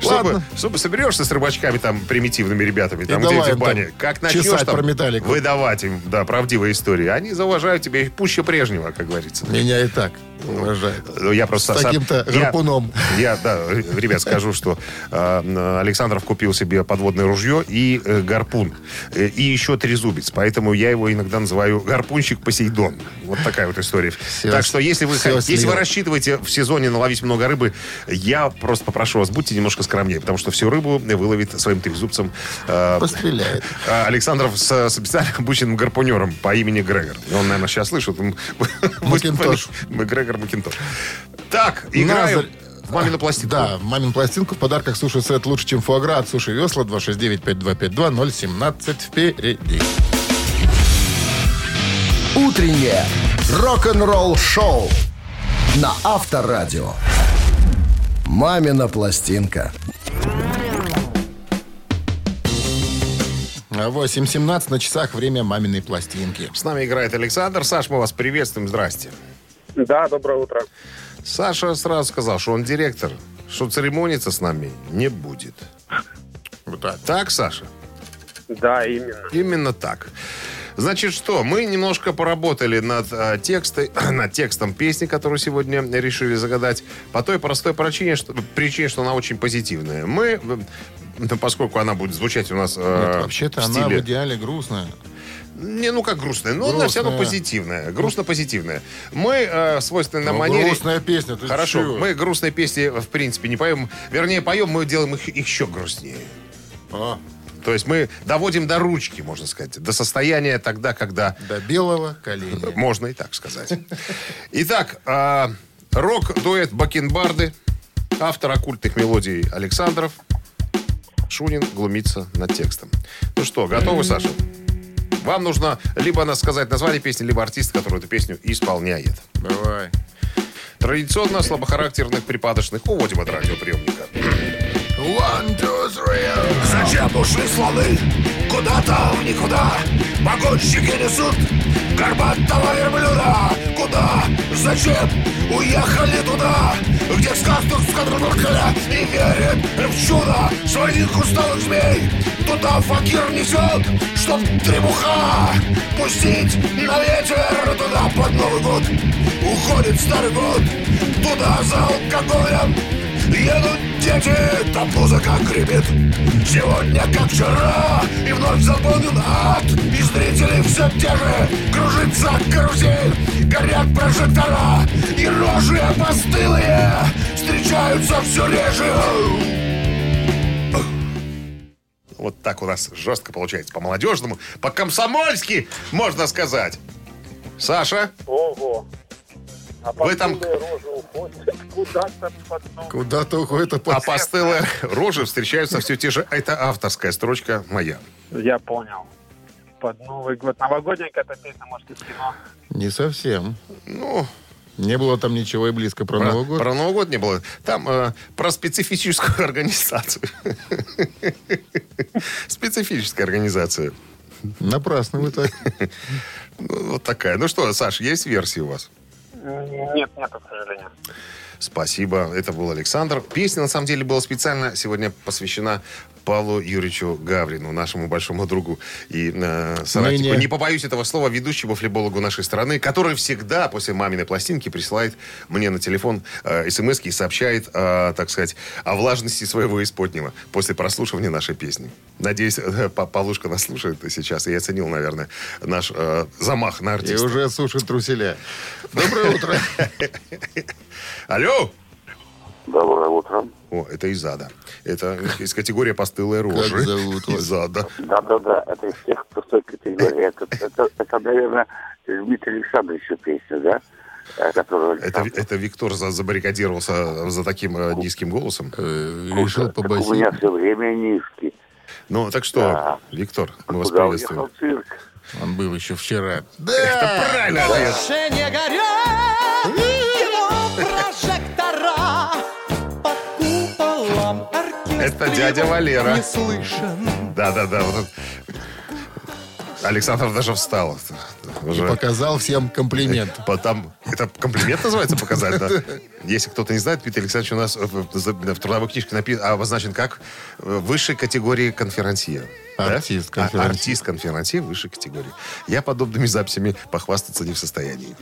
[SPEAKER 3] Чтобы,
[SPEAKER 2] Ладно.
[SPEAKER 3] чтобы соберешься с рыбачками там примитивными ребятами, там где эти бани, как начнешь там выдавать им, да, правдивые истории, они зауважают тебя пуще прежнего, как говорится.
[SPEAKER 2] Меня и так уважают.
[SPEAKER 3] Ну, Я просто
[SPEAKER 2] С
[SPEAKER 3] сам-
[SPEAKER 2] таким-то
[SPEAKER 3] я-
[SPEAKER 2] гарпуном.
[SPEAKER 3] Я, да, ребят, скажу, что э, Александров купил себе подводное ружье и э, гарпун. Э, И еще трезубец. Поэтому я его иногда называю гарпунщик Посейдон. Вот такая вот история.
[SPEAKER 2] Всё-
[SPEAKER 3] так что если вы, если вы рассчитываете в сезоне наловить много рыбы, я просто попрошу вас, будьте немножко скромнее, потому что всю рыбу выловит своим трезубцем э,
[SPEAKER 2] Постреляет.
[SPEAKER 3] а, Александров с, с специально обученным гарпунером по имени Грегор. Он, наверное, сейчас слышит.
[SPEAKER 2] Макинтош.
[SPEAKER 3] Мы Грегор Макинтош. Так, играем
[SPEAKER 2] Назарь-
[SPEAKER 3] в мамину пластинку.
[SPEAKER 2] Да, в мамин пластинку в подарках суши-сет лучше, чем фуагра от Суши Весла 269-5252-017 впереди.
[SPEAKER 1] Утреннее рок-н-ролл-шоу на Авторадио. «Мамина пластинка».
[SPEAKER 2] А 8.17 на часах время маминой пластинки.
[SPEAKER 3] С нами играет Александр. Саш, мы вас приветствуем. Здрасте.
[SPEAKER 5] Да, доброе утро.
[SPEAKER 3] Саша сразу сказал, что он директор, что церемониться с нами не будет.
[SPEAKER 2] Вот так.
[SPEAKER 3] Так, Саша?
[SPEAKER 5] Да, именно.
[SPEAKER 3] Именно так. Значит, что? Мы немножко поработали над, э, текстой, над текстом песни, которую сегодня решили загадать, по той простой причине, что, причине, что она очень позитивная. Мы, поскольку она будет звучать у нас э,
[SPEAKER 2] Нет, вообще-то
[SPEAKER 3] в
[SPEAKER 2] она в идеале грустная.
[SPEAKER 3] Не, ну как грустная, но она все равно
[SPEAKER 2] Грустная.
[SPEAKER 3] позитивная. Грустно-позитивная. Мы э, в свойственной
[SPEAKER 2] Ну,
[SPEAKER 3] манере...
[SPEAKER 2] грустная песня. ты
[SPEAKER 3] Хорошо,
[SPEAKER 2] чего?
[SPEAKER 3] мы грустные песни в принципе не поем. Вернее, поем, мы делаем их еще грустнее.
[SPEAKER 2] А,
[SPEAKER 3] То есть мы доводим до ручки, можно сказать, до состояния тогда, когда
[SPEAKER 2] до белого коленя.
[SPEAKER 3] можно и так сказать. Итак, а, рок-дуэт Бакенбарды, автор оккультных мелодий Александров, Шунин глумится над текстом. Ну что, готовы, Саша? Вам нужно либо сказать название песни, либо артист, который эту песню исполняет.
[SPEAKER 2] Давай.
[SPEAKER 3] Традиционно слабохарактерных припадочных уводим от радиоприемника.
[SPEAKER 2] One, two, three.
[SPEAKER 6] Зачем ушли слоны? Куда-то в никуда Погонщики несут горбатого верблюда Куда? Зачем? Уехали туда Где сказку скодрнуля И верит в чудо Своих усталых змей Туда факир несет Чтоб требуха Пустить на ветер Туда под Новый год Уходит старый год Туда за алкоголем Едут дети, там музыка гремит Сегодня как вчера И вновь заполнен ад И зрители все те же Кружится карусель Горят прожектора И рожи опостылые Встречаются все реже
[SPEAKER 3] Вот так у нас жестко получается. По-молодежному, по-комсомольски, можно сказать. Саша,
[SPEAKER 5] Ого. А
[SPEAKER 3] Вы там-
[SPEAKER 5] постылые рожи уходят куда-то
[SPEAKER 2] Куда-то уходит
[SPEAKER 3] а
[SPEAKER 2] опа-
[SPEAKER 3] постылые рожи встречаются все те же. Это авторская строчка моя.
[SPEAKER 5] Я понял. Под Новый год. Новогодняя какая-то песня, может, из кино.
[SPEAKER 2] Не совсем.
[SPEAKER 3] Ну,
[SPEAKER 2] Не было там ничего и близко про, Новый год.
[SPEAKER 3] Про Новый год не было. Там э, про специфическую организацию. Специфическая организация.
[SPEAKER 2] Напрасно вы так.
[SPEAKER 3] Ну, вот такая. Ну что, Саш, есть версии у вас?
[SPEAKER 5] Нет, нет, к сожалению.
[SPEAKER 3] Спасибо. Это был Александр. Песня, на самом деле, была специально сегодня посвящена Павлу Юрьевичу Гаврину, нашему большому другу и э, соратнику.
[SPEAKER 2] Ныне-
[SPEAKER 3] Не побоюсь этого слова, ведущему флебологу нашей страны, который всегда после маминой пластинки присылает мне на телефон э, смс и сообщает, э, так сказать, о влажности своего исподнего после прослушивания нашей песни. Надеюсь, э, Па- Павлушка нас слушает сейчас и оценил, наверное, наш э, замах на
[SPEAKER 2] И
[SPEAKER 3] артиста.
[SPEAKER 2] уже сушит труселя. Доброе утро.
[SPEAKER 3] Алло!
[SPEAKER 7] Доброе утро.
[SPEAKER 3] О, это из ада. Это из категории постылые рожи.
[SPEAKER 2] Как зовут вас?
[SPEAKER 3] Из ада.
[SPEAKER 7] Да-да-да, это из тех пустой категории. Это, это, это, наверное, Дмитрий Александрович песня, да? Э,
[SPEAKER 3] Это, это Виктор за- забаррикадировался за таким э, низким голосом.
[SPEAKER 2] Э, Решил
[SPEAKER 7] Так у
[SPEAKER 2] побасить.
[SPEAKER 7] меня все время низкий.
[SPEAKER 3] Ну, так что,
[SPEAKER 7] Да.
[SPEAKER 3] Виктор, мы вас
[SPEAKER 7] Куда
[SPEAKER 3] приветствуем.
[SPEAKER 7] уехал цирк?
[SPEAKER 2] Он был еще вчера.
[SPEAKER 3] Это правильно ответ.
[SPEAKER 8] Больше не горят прожектора Под куполом оркестра
[SPEAKER 3] Это дядя Валера.
[SPEAKER 8] Не слышен
[SPEAKER 3] Да-да-да. Александр даже встал.
[SPEAKER 2] И
[SPEAKER 3] Уже.
[SPEAKER 2] показал всем комплимент.
[SPEAKER 3] Потом, это комплимент называется показать, да? Если кто-то не знает, Дмитрий Александрович у нас в, трудовой книжке напи- обозначен как высшей категории конферансье. Да?
[SPEAKER 2] Артист
[SPEAKER 3] А,
[SPEAKER 2] конферансье.
[SPEAKER 3] артист конферансье высшей категории. Я подобными записями похвастаться не в состоянии.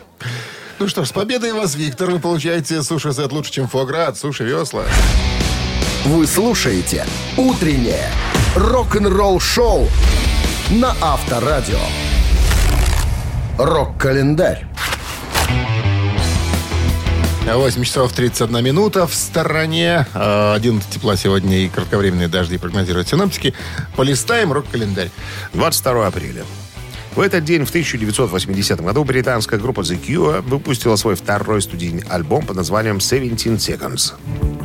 [SPEAKER 2] Ну что ж, с победой вас, Виктор. Вы получаете суши-сет лучше, чем фуагра от Суши Весла.
[SPEAKER 1] Вы слушаете «Утреннее рок-н-ролл-шоу» на Авторадио. Рок-календарь.
[SPEAKER 2] 8 часов 31 минута в стороне. Э, 11 тепла сегодня и кратковременные дожди прогнозируют синоптики. Полистаем рок-календарь.
[SPEAKER 3] 22 апреля. В этот день, в 1980 году, британская группа The Cure выпустила свой второй студийный альбом под названием «17 Seconds».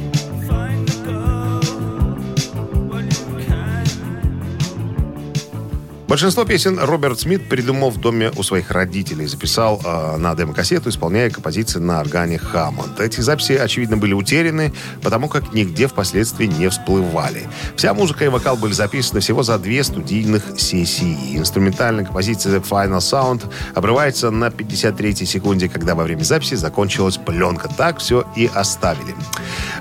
[SPEAKER 3] Большинство песен Роберт Смит придумал в доме у своих родителей. Записал э, на демо-кассету, исполняя композиции на органе Хаммонд. Эти записи, очевидно, были утеряны, потому как нигде впоследствии не всплывали. Вся музыка и вокал были записаны всего за две студийных сессии. Инструментальная композиция The Final Sound обрывается на 53-й секунде, когда во время записи закончилась пленка. Так все и оставили.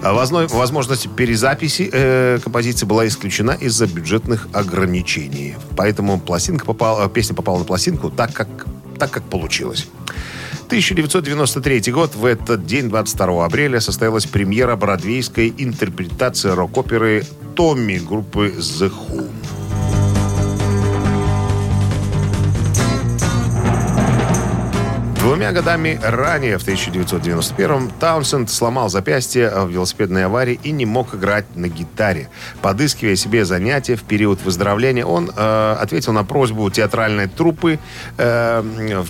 [SPEAKER 3] А Возможность перезаписи э, композиции была исключена из-за бюджетных ограничений. Поэтому пластинка попала, песня попала на пластинку так, как, так, как получилось. 1993 год. В этот день, 22 апреля, состоялась премьера бродвейской интерпретации рок-оперы «Томми» группы The Who. Двумя годами ранее, в 1991-м, Таунсенд сломал запястье в велосипедной аварии и не мог играть на гитаре. Подыскивая себе занятия в период выздоровления, он э, ответил на просьбу театральной труппы э,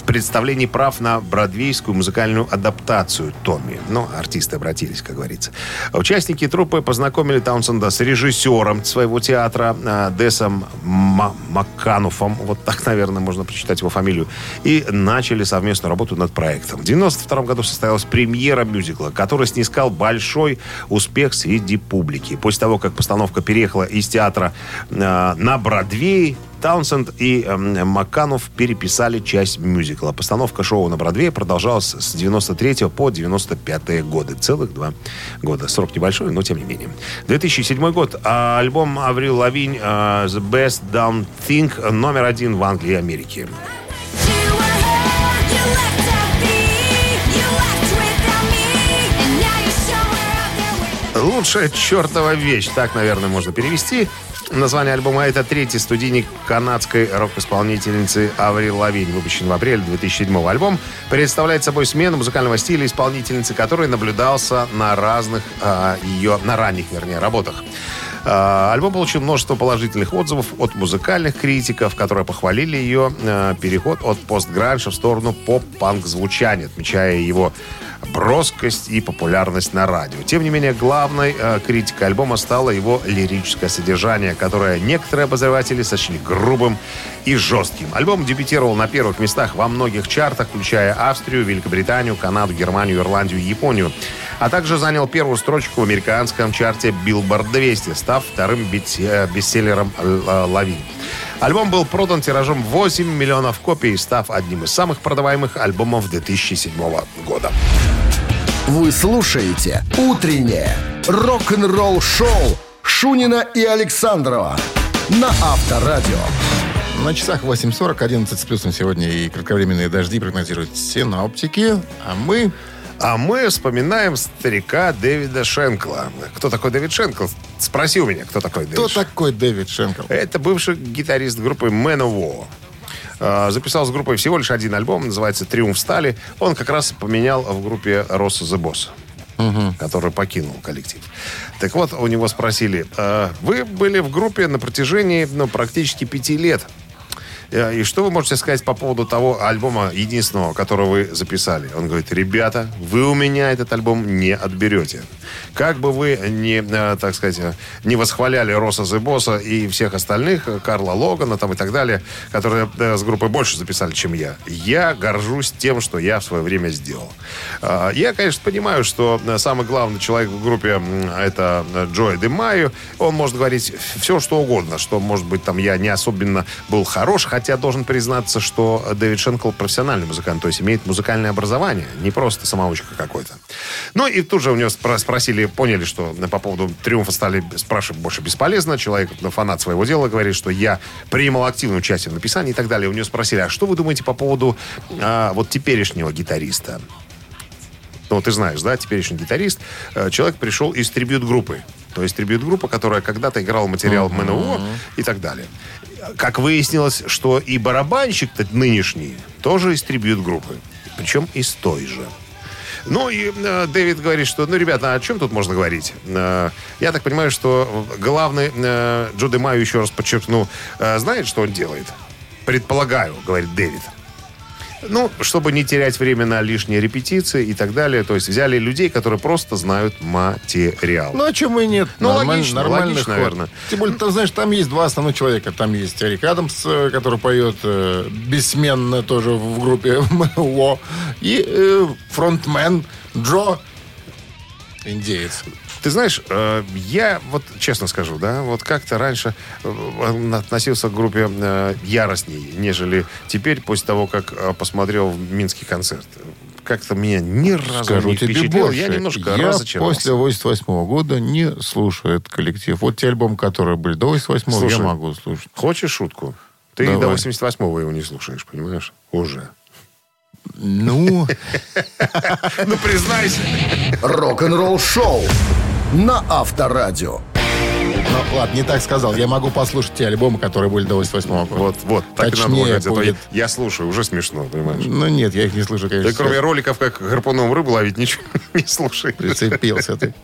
[SPEAKER 3] в- представлении прав на бродвейскую музыкальную адаптацию Томми. Ну, артисты обратились, как говорится. Участники труппы познакомили Таунсенда с режиссером своего театра э, Десом Ма- Маккануфом, вот так, наверное, можно прочитать его фамилию, и начали совместную работу над проектом. В 1992 году состоялась премьера мюзикла, который снискал большой успех среди публики. После того, как постановка переехала из театра э, на Бродвей, Таунсенд и эм, Макканов переписали часть мюзикла. Постановка шоу на Бродвее продолжалась с 93 по 95 годы. Целых два года. Срок небольшой, но тем не менее. 2007 год. А, Альбом Аврил Лавинь а, The Best Down Thing номер один в Англии и Америке. Лучшая чертова вещь, так, наверное, можно перевести. Название альбома это третий студийник канадской рок-исполнительницы Аврил Лавинь, выпущен в апреле 2007 Альбом представляет собой смену музыкального стиля исполнительницы, который наблюдался на разных а, ее, на ранних, вернее, работах. А, Альбом получил множество положительных отзывов от музыкальных критиков, которые похвалили ее а, переход от постгранжа в сторону поп-панк звучания, отмечая его броскость и популярность на радио. Тем не менее, главной э, критикой альбома стало его лирическое содержание, которое некоторые обозреватели сочли грубым и жестким. Альбом дебютировал на первых местах во многих чартах, включая Австрию, Великобританию, Канаду, Германию, Ирландию и Японию, а также занял первую строчку в американском чарте Billboard 200, став вторым э, бестселлером Л- э, Лавинь. Альбом был продан тиражом 8 миллионов копий, став одним из самых продаваемых альбомов 2007 года.
[SPEAKER 1] Вы слушаете «Утреннее рок-н-ролл-шоу» Шунина и Александрова на Авторадио.
[SPEAKER 2] На часах 8.40, 11 с плюсом сегодня и кратковременные дожди прогнозируют синоптики. А мы...
[SPEAKER 3] А мы вспоминаем старика Дэвида Шенкла. Кто такой Дэвид Шенкл? Спроси у меня, кто такой Дэвид
[SPEAKER 2] Кто
[SPEAKER 3] Шенкл.
[SPEAKER 2] такой Дэвид Шенкл?
[SPEAKER 3] Это бывший гитарист группы Man of War. А, Записал с группой всего лишь один альбом, называется «Триумф стали». Он как раз поменял в группе Росса The Boss, который покинул коллектив. Так вот, у него спросили, «А вы были в группе на протяжении ну, практически пяти лет. Э, И что вы можете сказать по поводу того альбома единственного, который вы записали? Он говорит, ребята, вы у меня этот альбом не отберете. Как бы вы не, э, так сказать, не восхваляли Росса Зебоса и всех остальных, э, Карла Логана там и так далее, которые э, с группой больше записали, чем я, я горжусь тем, что я в свое время сделал. А, Я, конечно, понимаю, что самый главный человек в группе это Джой Де Майо. Он может говорить все, что угодно, что, может быть, там я не особенно был хорош, хотя должен признаться, что Дэвид Шенкл профессиональный музыкант, то есть имеет музыкальное образование, не просто самоучка какой-то. Ну и тут же у него спро- спросили, поняли, что по поводу триумфа стали спрашивать больше бесполезно. Человек, фанат своего дела, говорит, что я принимал активное участие в написании и так далее. У него спросили, а что вы думаете по поводу а, вот теперешнего гитариста? Ну, ты знаешь, да, теперешний гитарист. Э, Человек пришел из трибют-группы. То есть трибют-группа, которая когда-то играла материал МНО и так далее. Как выяснилось, что и барабанщик-то нынешний тоже из трибют-группы. Причем из той же. Ну и э, Дэвид говорит, что, ну, ребята, о чем тут можно говорить? Э, я так понимаю, что главный э, Джо Де Майо, еще раз подчеркну, э, знает, что он делает? Предполагаю, говорит Дэвид. Ну, чтобы не терять время на лишние репетиции и так далее. То есть взяли людей, которые просто знают материал.
[SPEAKER 2] Ну, а чем и нет?
[SPEAKER 3] Ну,
[SPEAKER 2] Нормаль-
[SPEAKER 3] логично,
[SPEAKER 2] нормальный
[SPEAKER 3] логично, наверное.
[SPEAKER 2] Тем более, там, знаешь, там есть два основных человека. Там есть Эрик Адамс, э, который поет э, бессменно тоже в группе МО. И э, фронтмен Джо, индеец.
[SPEAKER 3] Ты знаешь, э, я вот честно скажу, да, вот как-то раньше э, относился к группе э, яростней, нежели теперь, после того, как посмотрел Минский концерт. Как-то меня ни разу
[SPEAKER 2] Скажу
[SPEAKER 3] не
[SPEAKER 2] тебе
[SPEAKER 3] впечатлил.
[SPEAKER 2] больше.
[SPEAKER 3] Я немножко
[SPEAKER 2] Я
[SPEAKER 3] разочаровался.
[SPEAKER 2] после 88 года не слушаю этот коллектив. Вот те альбомы, которые были до 88 я
[SPEAKER 3] Слушай,
[SPEAKER 2] могу слушать.
[SPEAKER 3] Хочешь шутку? Ты
[SPEAKER 2] Давай.
[SPEAKER 3] до 88-го его не слушаешь, понимаешь? Уже.
[SPEAKER 2] Ну,
[SPEAKER 3] Ну, признайся.
[SPEAKER 1] Рок-н-ролл шоу на Авторадио.
[SPEAKER 2] ну, ладно, не так сказал. Я могу послушать те альбомы, которые были до 88 года.
[SPEAKER 3] Вот, вот, так и надо
[SPEAKER 2] Точнее
[SPEAKER 3] говорить. А
[SPEAKER 2] будет.
[SPEAKER 3] я, я слушаю, уже смешно, понимаешь?
[SPEAKER 2] Ну, нет, я их не слышу, конечно.
[SPEAKER 3] Ты кроме роликов, как гарпуном рыбу ловить, ничего не слушаешь.
[SPEAKER 2] Прицепился ты.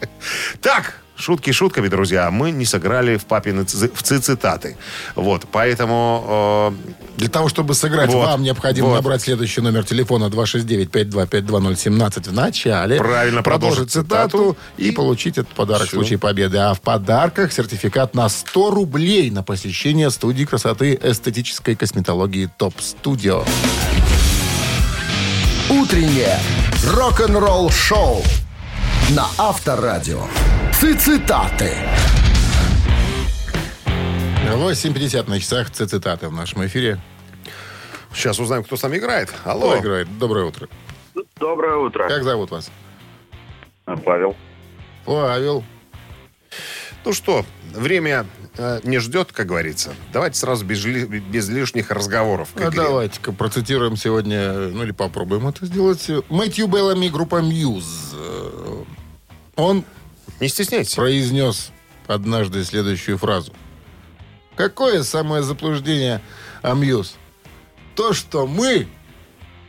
[SPEAKER 3] Так, шутки шутками, друзья. Мы не сыграли в папины ци- в ци- цитаты. Вот, поэтому...
[SPEAKER 2] Для того, чтобы сыграть,
[SPEAKER 3] Вот.
[SPEAKER 2] вам необходимо
[SPEAKER 3] Вот.
[SPEAKER 2] набрать следующий номер телефона 269-5252017 в начале.
[SPEAKER 3] Правильно, продолжить
[SPEAKER 2] цитату
[SPEAKER 3] цитату.
[SPEAKER 2] и получить этот подарок
[SPEAKER 3] Всё.
[SPEAKER 2] в случае победы. А в подарках сертификат на 100 рублей на посещение студии красоты эстетической косметологии ТОП Студио.
[SPEAKER 1] Утреннее рок-н-ролл шоу на Авторадио. Цитаты.
[SPEAKER 2] 8.50 на часах цитаты в нашем эфире.
[SPEAKER 3] сейчас узнаем, кто с нами играет. Алло.
[SPEAKER 2] Кто играет? Доброе утро.
[SPEAKER 7] Доброе утро.
[SPEAKER 2] Как зовут вас?
[SPEAKER 7] Павел.
[SPEAKER 2] Павел.
[SPEAKER 3] Ну что, время э, не ждет, как говорится. Давайте сразу без, ли- без лишних разговоров.
[SPEAKER 2] А давайте-ка процитируем сегодня, ну или попробуем это сделать. Мэтью Беллами, группа Мьюз. Э, Он
[SPEAKER 3] Не стесняйтесь.
[SPEAKER 2] произнес однажды следующую фразу. Какое самое заблуждение о Мьюз? То, что мы,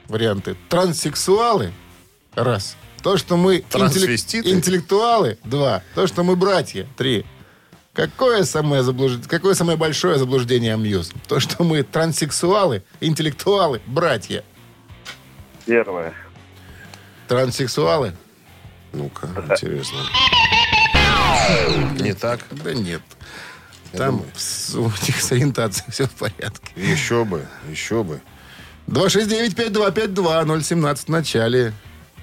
[SPEAKER 2] варианты, транссексуалы, раз. То, что мы интеллек- интеллектуалы, два. То, что мы братья, три. Какое самое, заблуж... Какое самое большое заблуждение Мьюз? То, что мы транссексуалы, интеллектуалы, братья.
[SPEAKER 7] Первое.
[SPEAKER 2] Транссексуалы?
[SPEAKER 3] Ну-ка, интересно. Не так?
[SPEAKER 2] Да нет.
[SPEAKER 3] Я
[SPEAKER 2] Там
[SPEAKER 3] думаю.
[SPEAKER 2] с, у них с ориентацией все в порядке.
[SPEAKER 3] Еще бы, еще бы.
[SPEAKER 2] 269-5252-017 в начале.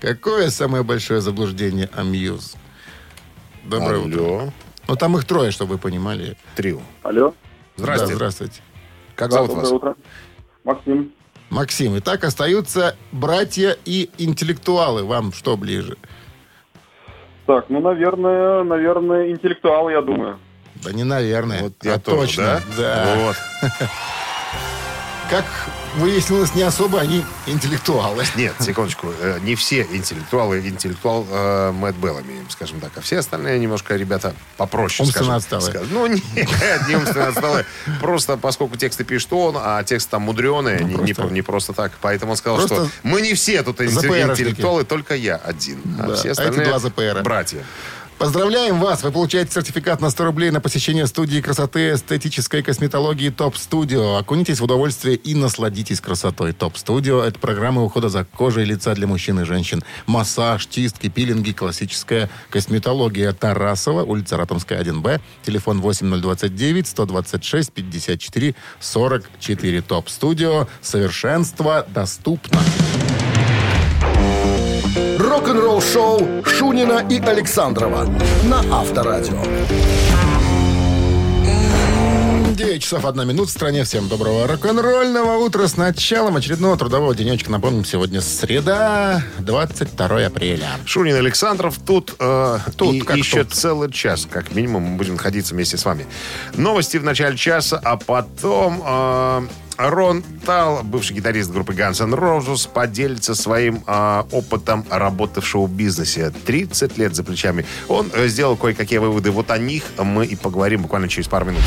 [SPEAKER 2] Какое самое большое заблуждение о Мьюз? Доброе утро.
[SPEAKER 3] Алло.
[SPEAKER 2] Ну, там их трое, чтобы вы понимали.
[SPEAKER 3] Трио.
[SPEAKER 5] Алло.
[SPEAKER 3] Здравствуйте.
[SPEAKER 2] Да, здравствуйте.
[SPEAKER 3] Как
[SPEAKER 5] Да,
[SPEAKER 3] зовут
[SPEAKER 5] доброе
[SPEAKER 3] вас?
[SPEAKER 5] утро. Максим.
[SPEAKER 2] Максим, итак, остаются братья и интеллектуалы. Вам что ближе?
[SPEAKER 5] Так, ну, наверное, наверное, интеллектуал, я думаю.
[SPEAKER 2] Да не наверное,
[SPEAKER 3] Вот я
[SPEAKER 2] а
[SPEAKER 3] тоже,
[SPEAKER 2] точно.
[SPEAKER 3] да? Вот.
[SPEAKER 2] Как выяснилось, не особо они интеллектуалы.
[SPEAKER 3] Нет, секундочку. Э, Не все интеллектуалы интеллектуал э, Мэтт Беллами, скажем так. А все остальные немножко ребята попроще.
[SPEAKER 2] Умственно
[SPEAKER 3] скажем.
[SPEAKER 2] отсталые.
[SPEAKER 3] Скажем. Ну, нет, не умственно отсталые. Просто поскольку тексты пишет он, а тексты там мудреные, не, не
[SPEAKER 2] просто-
[SPEAKER 3] про- не просто так. Поэтому он сказал,
[SPEAKER 2] Просто
[SPEAKER 3] что мы не все тут интеллектуалы, только я один. А
[SPEAKER 2] Да, а
[SPEAKER 3] все
[SPEAKER 2] эти
[SPEAKER 3] остальные
[SPEAKER 2] два
[SPEAKER 3] братья.
[SPEAKER 2] Поздравляем вас! Вы получаете сертификат на 100 рублей на посещение студии красоты эстетической косметологии ТОП Студио. Окунитесь в удовольствие и насладитесь красотой. ТОП Студио – это программа ухода за кожей лица для мужчин и женщин. Массаж, чистки, пилинги, классическая косметология. Тарасова, улица Ратомская, 1Б. Телефон 8029 126 54 44. ТОП Студио. Совершенство доступно.
[SPEAKER 1] Рок-н-ролл шоу Шунина и Александрова на Авторадио.
[SPEAKER 2] 9 часов 1 минут в стране. Всем доброго рок-н-ролльного утра с началом очередного трудового денечка. Напомним, сегодня среда, 22 апреля.
[SPEAKER 3] Шунин Александров тут, э,
[SPEAKER 2] Тут,
[SPEAKER 3] и
[SPEAKER 2] как
[SPEAKER 3] еще
[SPEAKER 2] тут.
[SPEAKER 3] целый час, как минимум, мы будем находиться вместе с вами. Новости в начале часа, а потом э, Рон Тал, бывший гитарист группы Guns N' Roses, поделится своим э, опытом работы в шоу-бизнесе. 30 лет за плечами. Он э, сделал кое-какие выводы. Вот о них мы и поговорим буквально через пару минут.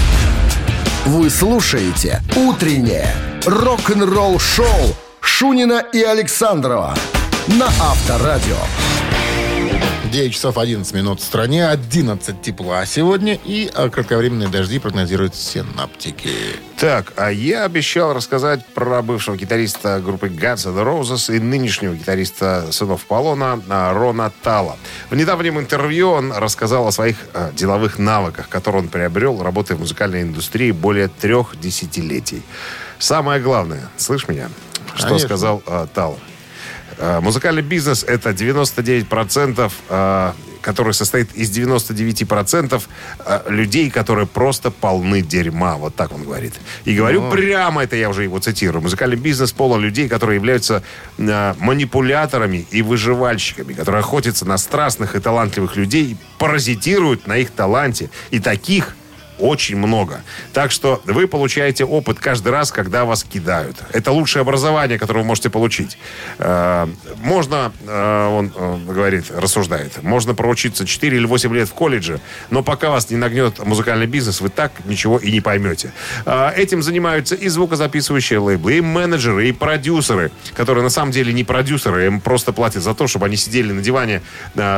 [SPEAKER 1] Вы слушаете «Утреннее рок-н-ролл-шоу» Шунина и Александрова на Авторадио.
[SPEAKER 2] 9 часов 11 минут в стране, 11 тепла сегодня и э, кратковременные дожди прогнозируют синаптики.
[SPEAKER 3] Так, а я обещал рассказать про бывшего гитариста группы Guns N' Roses и нынешнего гитариста «Сынов Полона» а, Рона Тала. В недавнем интервью он рассказал о своих а, деловых навыках, которые он приобрел, работая в музыкальной индустрии более трех десятилетий. Самое главное, слышь меня, что
[SPEAKER 2] Конечно.
[SPEAKER 3] сказал а, Тал? А, Музыкальный бизнес – это 99%, а, который состоит из 99% а, людей, которые просто полны дерьма. Вот так он говорит. И говорю прямо, это я уже его цитирую. Музыкальный бизнес полон людей, которые являются манипуляторами и выживальщиками, которые охотятся на страстных и талантливых людей, паразитируют на их таланте. И таких очень много. Так что вы получаете опыт каждый раз, когда вас кидают. Это лучшее образование, которое вы можете получить. Э, Можно, э, он э, говорит, рассуждает, можно проучиться 4 или 8 лет в колледже, но пока вас не нагнет музыкальный бизнес, вы так ничего и не поймете. Этим занимаются и звукозаписывающие лейблы, и менеджеры, и продюсеры, которые на самом деле не продюсеры, им просто платят за то, чтобы они сидели на диване,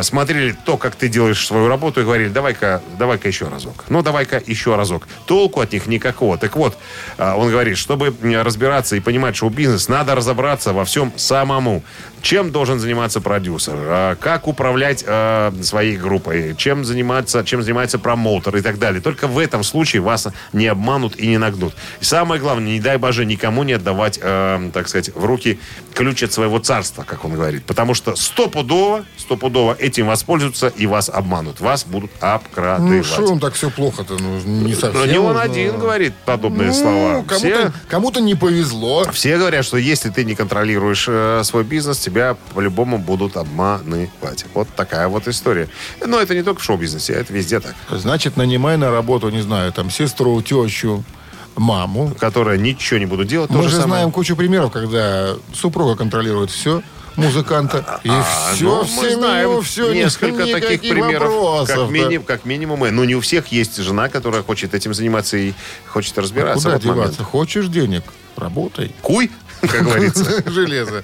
[SPEAKER 3] смотрели то, как ты делаешь свою работу, и говорили, давай-ка, давай-ка еще разок. Ну, давай-ка еще разок. Толку от них никакого. Так вот, э, он говорит, чтобы разбираться и понимать шоу-бизнес, надо разобраться во всем самому. Чем должен заниматься продюсер? э, Как управлять э, своей группой? Чем заниматься, чем занимается промоутер и так далее? Только в этом случае вас не обманут и не нагнут. И самое главное, не дай боже никому не отдавать, э, так сказать, в руки ключ от своего царства, как он говорит. Потому что стопудово, стопудово этим воспользуются и вас обманут. Вас будут
[SPEAKER 2] Ну,
[SPEAKER 3] обкрадывать.
[SPEAKER 2] что он так все плохо-то? Ну, не совсем.
[SPEAKER 3] Но не он
[SPEAKER 2] ну.
[SPEAKER 3] один говорит подобные
[SPEAKER 2] Ну,
[SPEAKER 3] слова.
[SPEAKER 2] Кому-то,
[SPEAKER 3] Все,
[SPEAKER 2] кому-то не повезло.
[SPEAKER 3] все говорят, что если ты не контролируешь э, свой бизнес, тебя по-любому будут обманывать. Вот такая вот история. Но это не только в шоу-бизнесе, это везде так.
[SPEAKER 2] Значит, нанимай на работу, не знаю, там, сестру, тещу, маму.
[SPEAKER 3] Которые ничего не будут делать.
[SPEAKER 2] Мы
[SPEAKER 3] же самое.
[SPEAKER 2] знаем кучу примеров, когда супруга контролирует все, музыканта, и
[SPEAKER 3] А,
[SPEAKER 2] все,
[SPEAKER 3] ну,
[SPEAKER 2] все
[SPEAKER 3] мы знаем
[SPEAKER 2] все,
[SPEAKER 3] несколько таких примеров.
[SPEAKER 2] Вопросов,
[SPEAKER 3] как,
[SPEAKER 2] да.
[SPEAKER 3] как минимум. Ну, не у всех есть жена, которая хочет этим заниматься и хочет разбираться
[SPEAKER 2] Куда
[SPEAKER 3] в этот момент.
[SPEAKER 2] деваться? Хочешь денег? Работай.
[SPEAKER 3] Куй, как говорится.
[SPEAKER 2] Железо.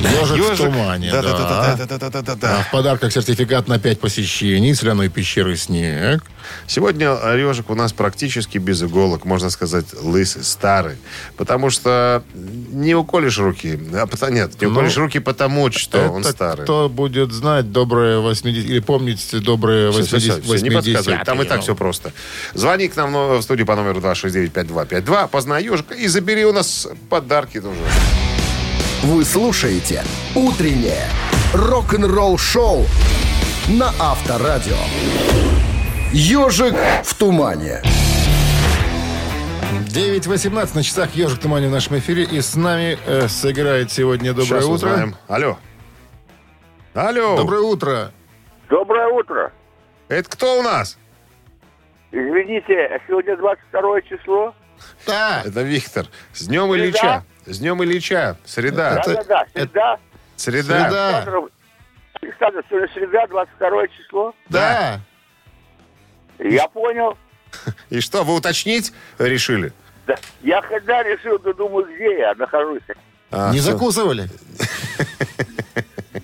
[SPEAKER 2] Ежик в тумане, да.
[SPEAKER 3] Да-да-да-да-да-да-да-да.
[SPEAKER 2] А в подарках сертификат на 5 посещений соляной пещеры «Снег».
[SPEAKER 3] Сегодня ежик у нас практически без иголок, можно сказать, лысый, старый. Потому что не уколешь руки. А, нет, не
[SPEAKER 2] Ну,
[SPEAKER 3] уколешь руки потому, что он старый.
[SPEAKER 2] кто будет знать добрые 80 или помнить добрые
[SPEAKER 3] Всё, всё, всё,
[SPEAKER 2] 80
[SPEAKER 3] всё, не подсказывай, там и так
[SPEAKER 2] ну.
[SPEAKER 3] все просто. Звони к нам в студию по номеру 269-5252, познай ежика и забери у нас подарки тоже.
[SPEAKER 1] Вы слушаете «Утреннее рок-н-ролл шоу» на Авторадио. Ежик в тумане.
[SPEAKER 2] 9.18 на часах «Ежик в тумане» в нашем эфире. И с нами э, сыграет сегодня «Доброе
[SPEAKER 3] Сейчас
[SPEAKER 2] утро».
[SPEAKER 3] узнаем. Алло. Алло.
[SPEAKER 2] Доброе утро.
[SPEAKER 7] Доброе утро.
[SPEAKER 3] Это кто у нас?
[SPEAKER 7] Извините, сегодня 22 число.
[SPEAKER 2] Да.
[SPEAKER 3] Это Виктор. С Днем
[SPEAKER 7] Среда.
[SPEAKER 3] Ильича. С Днем Ильича. Среда.
[SPEAKER 7] Да-да-да, среда.
[SPEAKER 3] Среда.
[SPEAKER 2] Среда.
[SPEAKER 7] Александр, Александр, сегодня среда, 22 число.
[SPEAKER 2] Да.
[SPEAKER 7] Я понял.
[SPEAKER 3] И что, вы уточнить решили?
[SPEAKER 7] Да. Я когда решил, то думаю, где я нахожусь.
[SPEAKER 3] А,
[SPEAKER 2] Не
[SPEAKER 3] всё.
[SPEAKER 2] закусывали?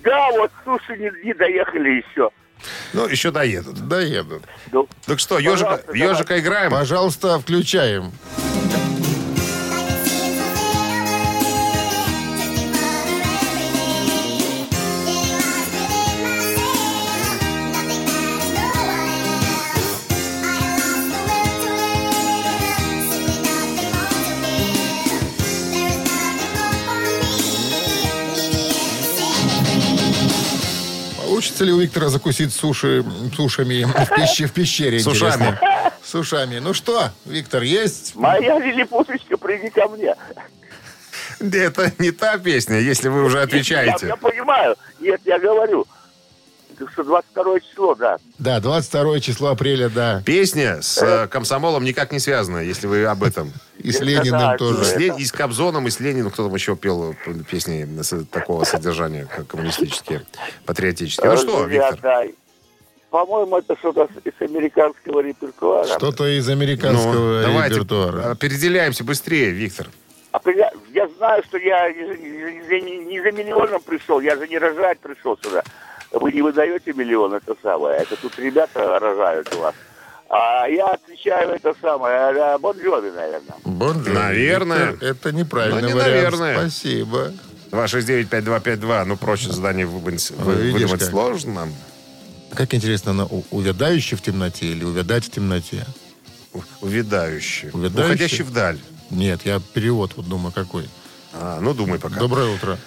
[SPEAKER 7] Да, вот суши не, не доехали еще.
[SPEAKER 3] Ну, еще доедут.
[SPEAKER 2] Доедут.
[SPEAKER 7] Ну,
[SPEAKER 3] Так что, ежика, ежика играем?
[SPEAKER 2] Пожалуйста, включаем. Получится ли у Виктора закусить суши сушами в, пище, в пещере?
[SPEAKER 3] С ушами.
[SPEAKER 2] интересно? С ушами. Ну что, Виктор, есть?
[SPEAKER 7] моя лилипуточка, приди ко мне.
[SPEAKER 3] Это не та песня, если вы уже
[SPEAKER 7] Я,
[SPEAKER 3] отвечаете.
[SPEAKER 7] я понимаю. Нет, я говорю. Так что 22 число, да.
[SPEAKER 2] Да, 22 число апреля, да.
[SPEAKER 3] Песня с э, комсомолом никак не связана, если вы об этом.
[SPEAKER 2] И с Лениным
[SPEAKER 7] да,
[SPEAKER 3] И
[SPEAKER 2] тоже.
[SPEAKER 3] с, Ле- и с Кобзоном, и с Лениным, кто там еще пел э, песни такого содержания, как коммунистические, патриотические. Ну что, Виктор?
[SPEAKER 7] По-моему, это что-то из американского репертуара.
[SPEAKER 2] Что-то из
[SPEAKER 3] Ну,
[SPEAKER 2] американского
[SPEAKER 3] давайте
[SPEAKER 2] репертуара.
[SPEAKER 3] определяемся быстрее, Виктор.
[SPEAKER 7] А я, я знаю, что я не, не- не за миллионом пришел, я же не рожать пришел сюда. Вы не выдаете миллион, это самое. Это тут ребята рожают у вас. А я отвечаю это самое, а, Бон Джови, наверное.
[SPEAKER 2] Бон Джови.
[SPEAKER 3] Наверное.
[SPEAKER 2] Виктор, Это неправильный
[SPEAKER 3] Ну, не
[SPEAKER 2] вариант.
[SPEAKER 3] наверное.
[SPEAKER 2] Спасибо.
[SPEAKER 3] 269-5252. Ну, проще задание выдумать,
[SPEAKER 2] Ой, видишь
[SPEAKER 3] выдумать
[SPEAKER 2] как.
[SPEAKER 3] сложно.
[SPEAKER 2] Как интересно, она у- увядающий в темноте или увядать в темноте?
[SPEAKER 3] У- Увядающий.
[SPEAKER 2] Увядающий?
[SPEAKER 3] Уходящий вдаль.
[SPEAKER 2] Нет, я перевод вот думаю какой.
[SPEAKER 3] А, ну, думай пока.
[SPEAKER 2] Доброе утро.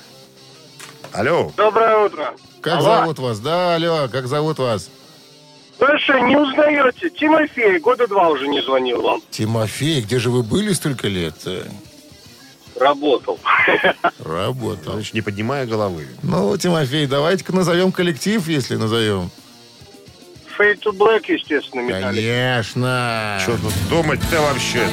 [SPEAKER 3] Алло.
[SPEAKER 5] Доброе утро.
[SPEAKER 2] Как
[SPEAKER 5] Алло.
[SPEAKER 2] зовут вас? Да, алло, как зовут вас?
[SPEAKER 5] Что, не узнаете? Тимофей года два уже не звонил вам.
[SPEAKER 2] Тимофей, где же вы были столько лет?
[SPEAKER 5] Работал.
[SPEAKER 2] Работал.
[SPEAKER 3] Значит, не поднимая головы.
[SPEAKER 2] Ну, Тимофей, давайте-ка назовем коллектив, если назовем.
[SPEAKER 5] Fade to Black, естественно, металлик.
[SPEAKER 2] Конечно.
[SPEAKER 3] Что тут думать-то вообще-то?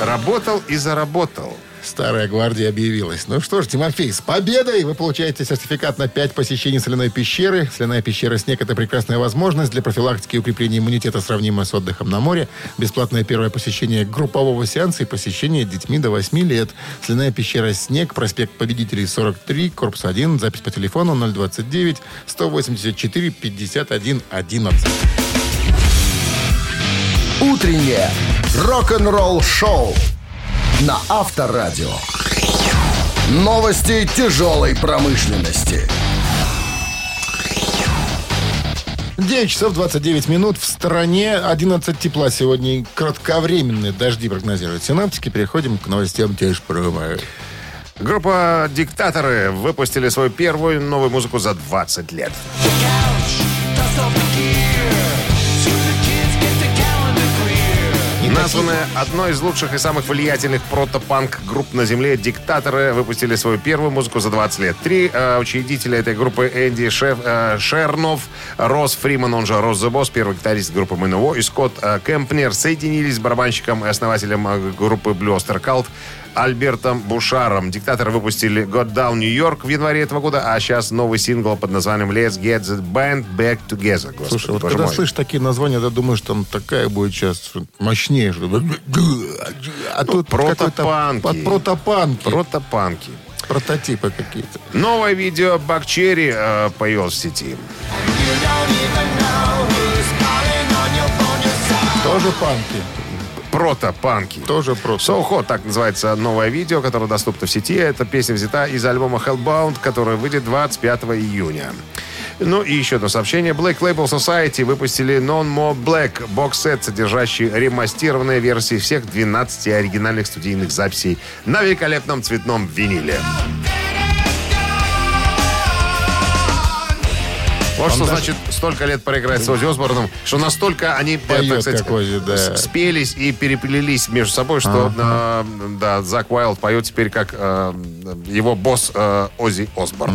[SPEAKER 3] Работал и заработал.
[SPEAKER 2] Старая гвардия объявилась. Ну что ж, Тимофей, с победой! Вы получаете сертификат на 5 посещений соляной пещеры. Соляная пещера «Снег» — это прекрасная возможность для профилактики и укрепления иммунитета, сравнимая с отдыхом на море. Бесплатное первое посещение группового сеанса и посещение детьми до 8 лет. Соляная пещера «Снег», проспект Победителей, 43, корпус 1, запись по телефону 029 184 51 11.
[SPEAKER 1] Утреннее рок-н-ролл-шоу на Авторадио. Новости тяжелой промышленности.
[SPEAKER 2] 9 часов 29 минут. В стороне 11 тепла сегодня. и Кратковременные дожди прогнозируют синаптики. Переходим к новостям Тяжпрома.
[SPEAKER 3] Группа «Диктаторы» выпустили свою первую новую музыку за 20 лет. Названная одной из лучших и самых влиятельных протопанк групп на Земле, «Диктаторы» выпустили свою первую музыку за 20 лет. Три э, учредителя этой группы Энди Шеф, э, Шернов, Рос Фриман, он же Рос The первый гитарист группы МНО, и Скотт э, Кемпнер соединились с барабанщиком и основателем э, группы Oyster Cult Альбертом Бушаром. Диктаторы выпустили God Down New York в январе этого года, а сейчас новый сингл под названием Let's Get the Band Back Together. Господи,
[SPEAKER 2] Слушай, вот когда
[SPEAKER 3] мой.
[SPEAKER 2] слышишь такие названия, ты думаешь, там такая будет сейчас мощнее. Что... А тут
[SPEAKER 3] протопанки.
[SPEAKER 2] Под протопанки.
[SPEAKER 3] Протопанки.
[SPEAKER 2] Прототипы какие-то.
[SPEAKER 3] Новое видео Бакчери э, появилось в сети.
[SPEAKER 2] Тоже панки.
[SPEAKER 3] Протопанки.
[SPEAKER 2] Тоже просто.
[SPEAKER 3] So Hot, так называется новое видео, которое доступно в сети. Эта песня взята из альбома Hellbound, который выйдет 25 июня. Ну и еще одно сообщение. Black Label Society выпустили Non More Black бокс-сет, содержащий ремастированные версии всех 12 оригинальных студийных записей на великолепном цветном виниле. Вот что
[SPEAKER 2] даже-
[SPEAKER 3] значит столько лет проиграть с Оззи Осборном, что настолько они, э,
[SPEAKER 2] Поет,
[SPEAKER 3] так сказать,
[SPEAKER 2] да.
[SPEAKER 3] спелись и переплелись между собой, что э, да, Зак Уайлд поет теперь как э, его босс э, Оззи Осборн.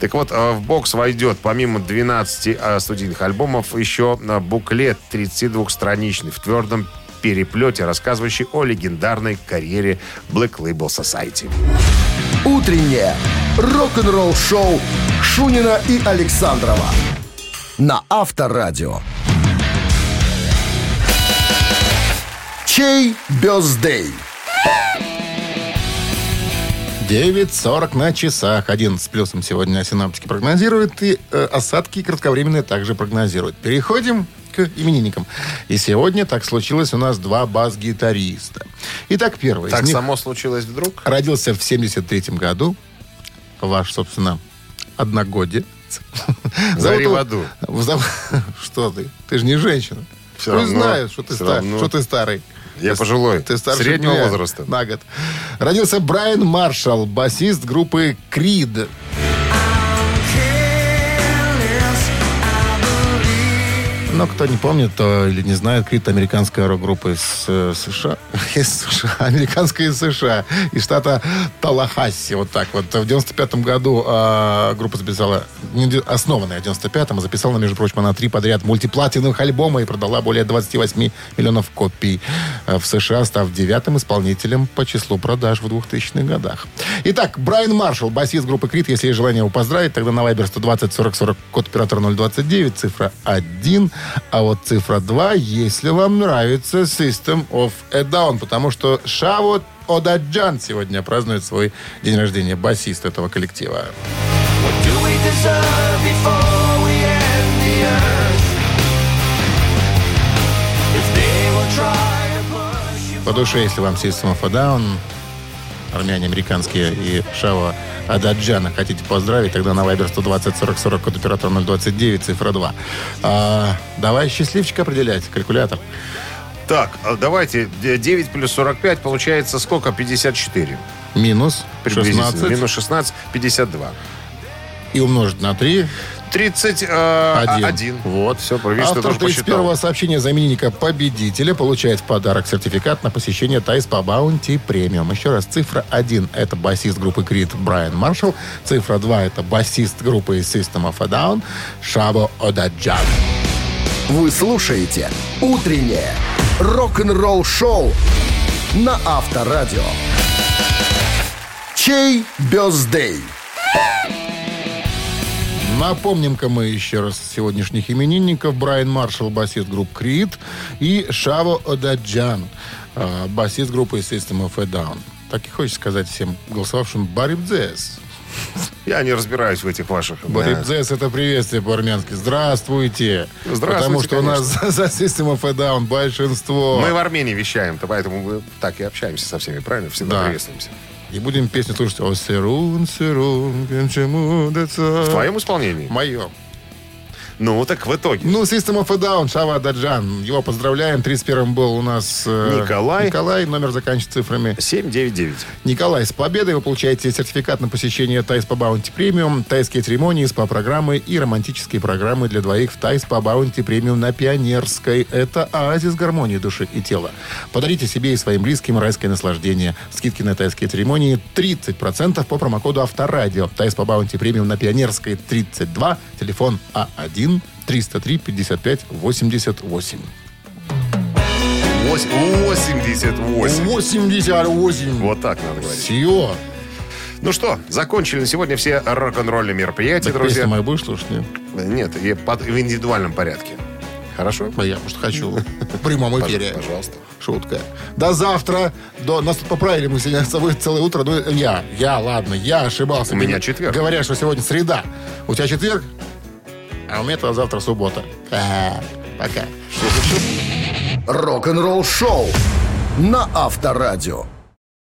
[SPEAKER 3] Так вот, э, в бокс войдет помимо 12 э, студийных альбомов еще э, буклет 32-страничный в твердом переплете, рассказывающий о легендарной карьере Black Label Society.
[SPEAKER 1] Утреннее рок-н-ролл-шоу Шунина и Александрова на Авторадио. Чей бездей?
[SPEAKER 2] 9.40 на часах. 11 с плюсом сегодня синаптики прогнозируют. И э, осадки кратковременные также прогнозируют. Переходим к именинникам. И сегодня так случилось у нас два бас-гитариста. Итак, первый
[SPEAKER 3] Так
[SPEAKER 2] них
[SPEAKER 3] само случилось вдруг?
[SPEAKER 2] родился в 73-м году. Ваш, собственно, одногодие.
[SPEAKER 3] Зари
[SPEAKER 2] его-
[SPEAKER 3] в аду.
[SPEAKER 2] Что ты? Ты же не женщина.
[SPEAKER 3] Всё
[SPEAKER 2] Пусть
[SPEAKER 3] равно,
[SPEAKER 2] знает, что ты,
[SPEAKER 3] всё
[SPEAKER 2] ста-
[SPEAKER 3] равно.
[SPEAKER 2] что ты старый.
[SPEAKER 3] Я
[SPEAKER 2] Ты-
[SPEAKER 3] пожилой,
[SPEAKER 2] Ты старше
[SPEAKER 3] среднего
[SPEAKER 2] меня
[SPEAKER 3] возраста.
[SPEAKER 2] На год. Родился Брайан Маршалл, басист группы Creed. Но кто не помнит то, или не знает, Крит американская рок-группа из э, США. Из США. Американская из США. Из штата Талахасси. Вот так вот. В 95-м году э, группа записала, основанная в 95-м, а записала, между прочим, она три подряд мультиплатиновых альбома и продала более 28 миллионов копий э, в США, став девятым исполнителем по числу продаж в 2000-х годах. Итак, Брайан Маршалл, басист группы Крит. Если есть желание его поздравить, тогда на Viber 120 40 40, код оператора 029, цифра 1. А вот цифра 2, если вам нравится System of a Down, потому что Шаво Одаджан сегодня празднует свой день рождения, басист этого коллектива.
[SPEAKER 8] Do we deserve before we end the earth? If they will try to push you
[SPEAKER 2] По душе, если вам System of a Down, армяне американские и Шаво Ададжана хотите поздравить, тогда на Viber 120 40 40, код оператора 029, цифра 2. А, давай счастливчика определять, калькулятор.
[SPEAKER 3] Так, а давайте. д- 9 плюс 45 получается сколько? 54.
[SPEAKER 2] Минус
[SPEAKER 3] Приблизительно.
[SPEAKER 2] 16
[SPEAKER 3] Минус 16, 52.
[SPEAKER 2] И умножить на 3
[SPEAKER 3] 31. э,
[SPEAKER 2] Один. Вот.
[SPEAKER 3] Все, видишь,
[SPEAKER 2] Автор
[SPEAKER 3] тоже посчитал.
[SPEAKER 2] 31-го сообщения за именинника победителя получает в подарок сертификат на посещение Тайс по Баунти премиум. Еще раз, цифра 1 – это басист группы Крит Брайан Маршалл. Цифра 2 – это басист группы System of a Down Шабо Одаджан.
[SPEAKER 1] Вы слушаете «Утреннее рок-н-ролл-шоу» на Авторадио. Чей бездей?
[SPEAKER 2] Напомним-ка мы еще раз сегодняшних именинников. Брайан Маршалл, басист группы Крит, и Шаво Одаджан, э, басист группы System of a Down. Так и хочется сказать всем голосовавшим Барибдзес.
[SPEAKER 3] Я не разбираюсь в этих ваших... да.
[SPEAKER 2] Барибдзес это приветствие по-армянски. Здравствуйте.
[SPEAKER 3] Здравствуйте,
[SPEAKER 2] Потому что у нас за, за System of a Down большинство.
[SPEAKER 3] Мы в Армении вещаем, то поэтому мы так и общаемся со всеми, правильно? Всегда
[SPEAKER 2] Да.
[SPEAKER 3] приветствуемся.
[SPEAKER 2] И будем песню слушать. О, сырун, сырун, чему
[SPEAKER 3] В твоем исполнении?
[SPEAKER 2] Моем.
[SPEAKER 3] Ну, так в итоге.
[SPEAKER 2] Ну, System of a Down, Шава Даджан. Его поздравляем. 31-м был у нас... э,
[SPEAKER 3] Николай.
[SPEAKER 2] Николай, номер заканчивается цифрами.
[SPEAKER 3] 799.
[SPEAKER 2] Николай, с победой вы получаете сертификат на посещение Thai Spa Bounty Premium, тайские церемонии, СПА-программы и романтические программы для двоих в Thai Spa Bounty Premium на Пионерской. Это оазис гармонии души и тела. Подарите себе и своим близким райское наслаждение. Скидки на тайские церемонии 30% по промокоду Авторадио. Thai Spa Bounty Premium на Пионерской 32, телефон А1 303 55 88.
[SPEAKER 3] 88.
[SPEAKER 2] 88.
[SPEAKER 3] Вот так надо говорить.
[SPEAKER 2] Все.
[SPEAKER 3] Ну что, закончили на сегодня все рок-н-ролльные мероприятия,
[SPEAKER 2] Так
[SPEAKER 3] друзья.
[SPEAKER 2] песню мою будешь слушать? нет?
[SPEAKER 3] Нет, я под- в индивидуальном порядке. Хорошо?
[SPEAKER 2] А я, может, хочу. В прямом эфире.
[SPEAKER 3] Пожалуйста.
[SPEAKER 2] Шутка. До завтра. До... Нас тут поправили, мы сегодня с собой целое утро. Ну, я, я, ладно, я ошибался.
[SPEAKER 3] У меня
[SPEAKER 2] Говоря-
[SPEAKER 3] четверг.
[SPEAKER 2] Говорят, что сегодня среда. У тебя четверг, а у меня тогда завтра суббота. Пока.
[SPEAKER 1] Рок-н-ролл-шоу на Авторадио.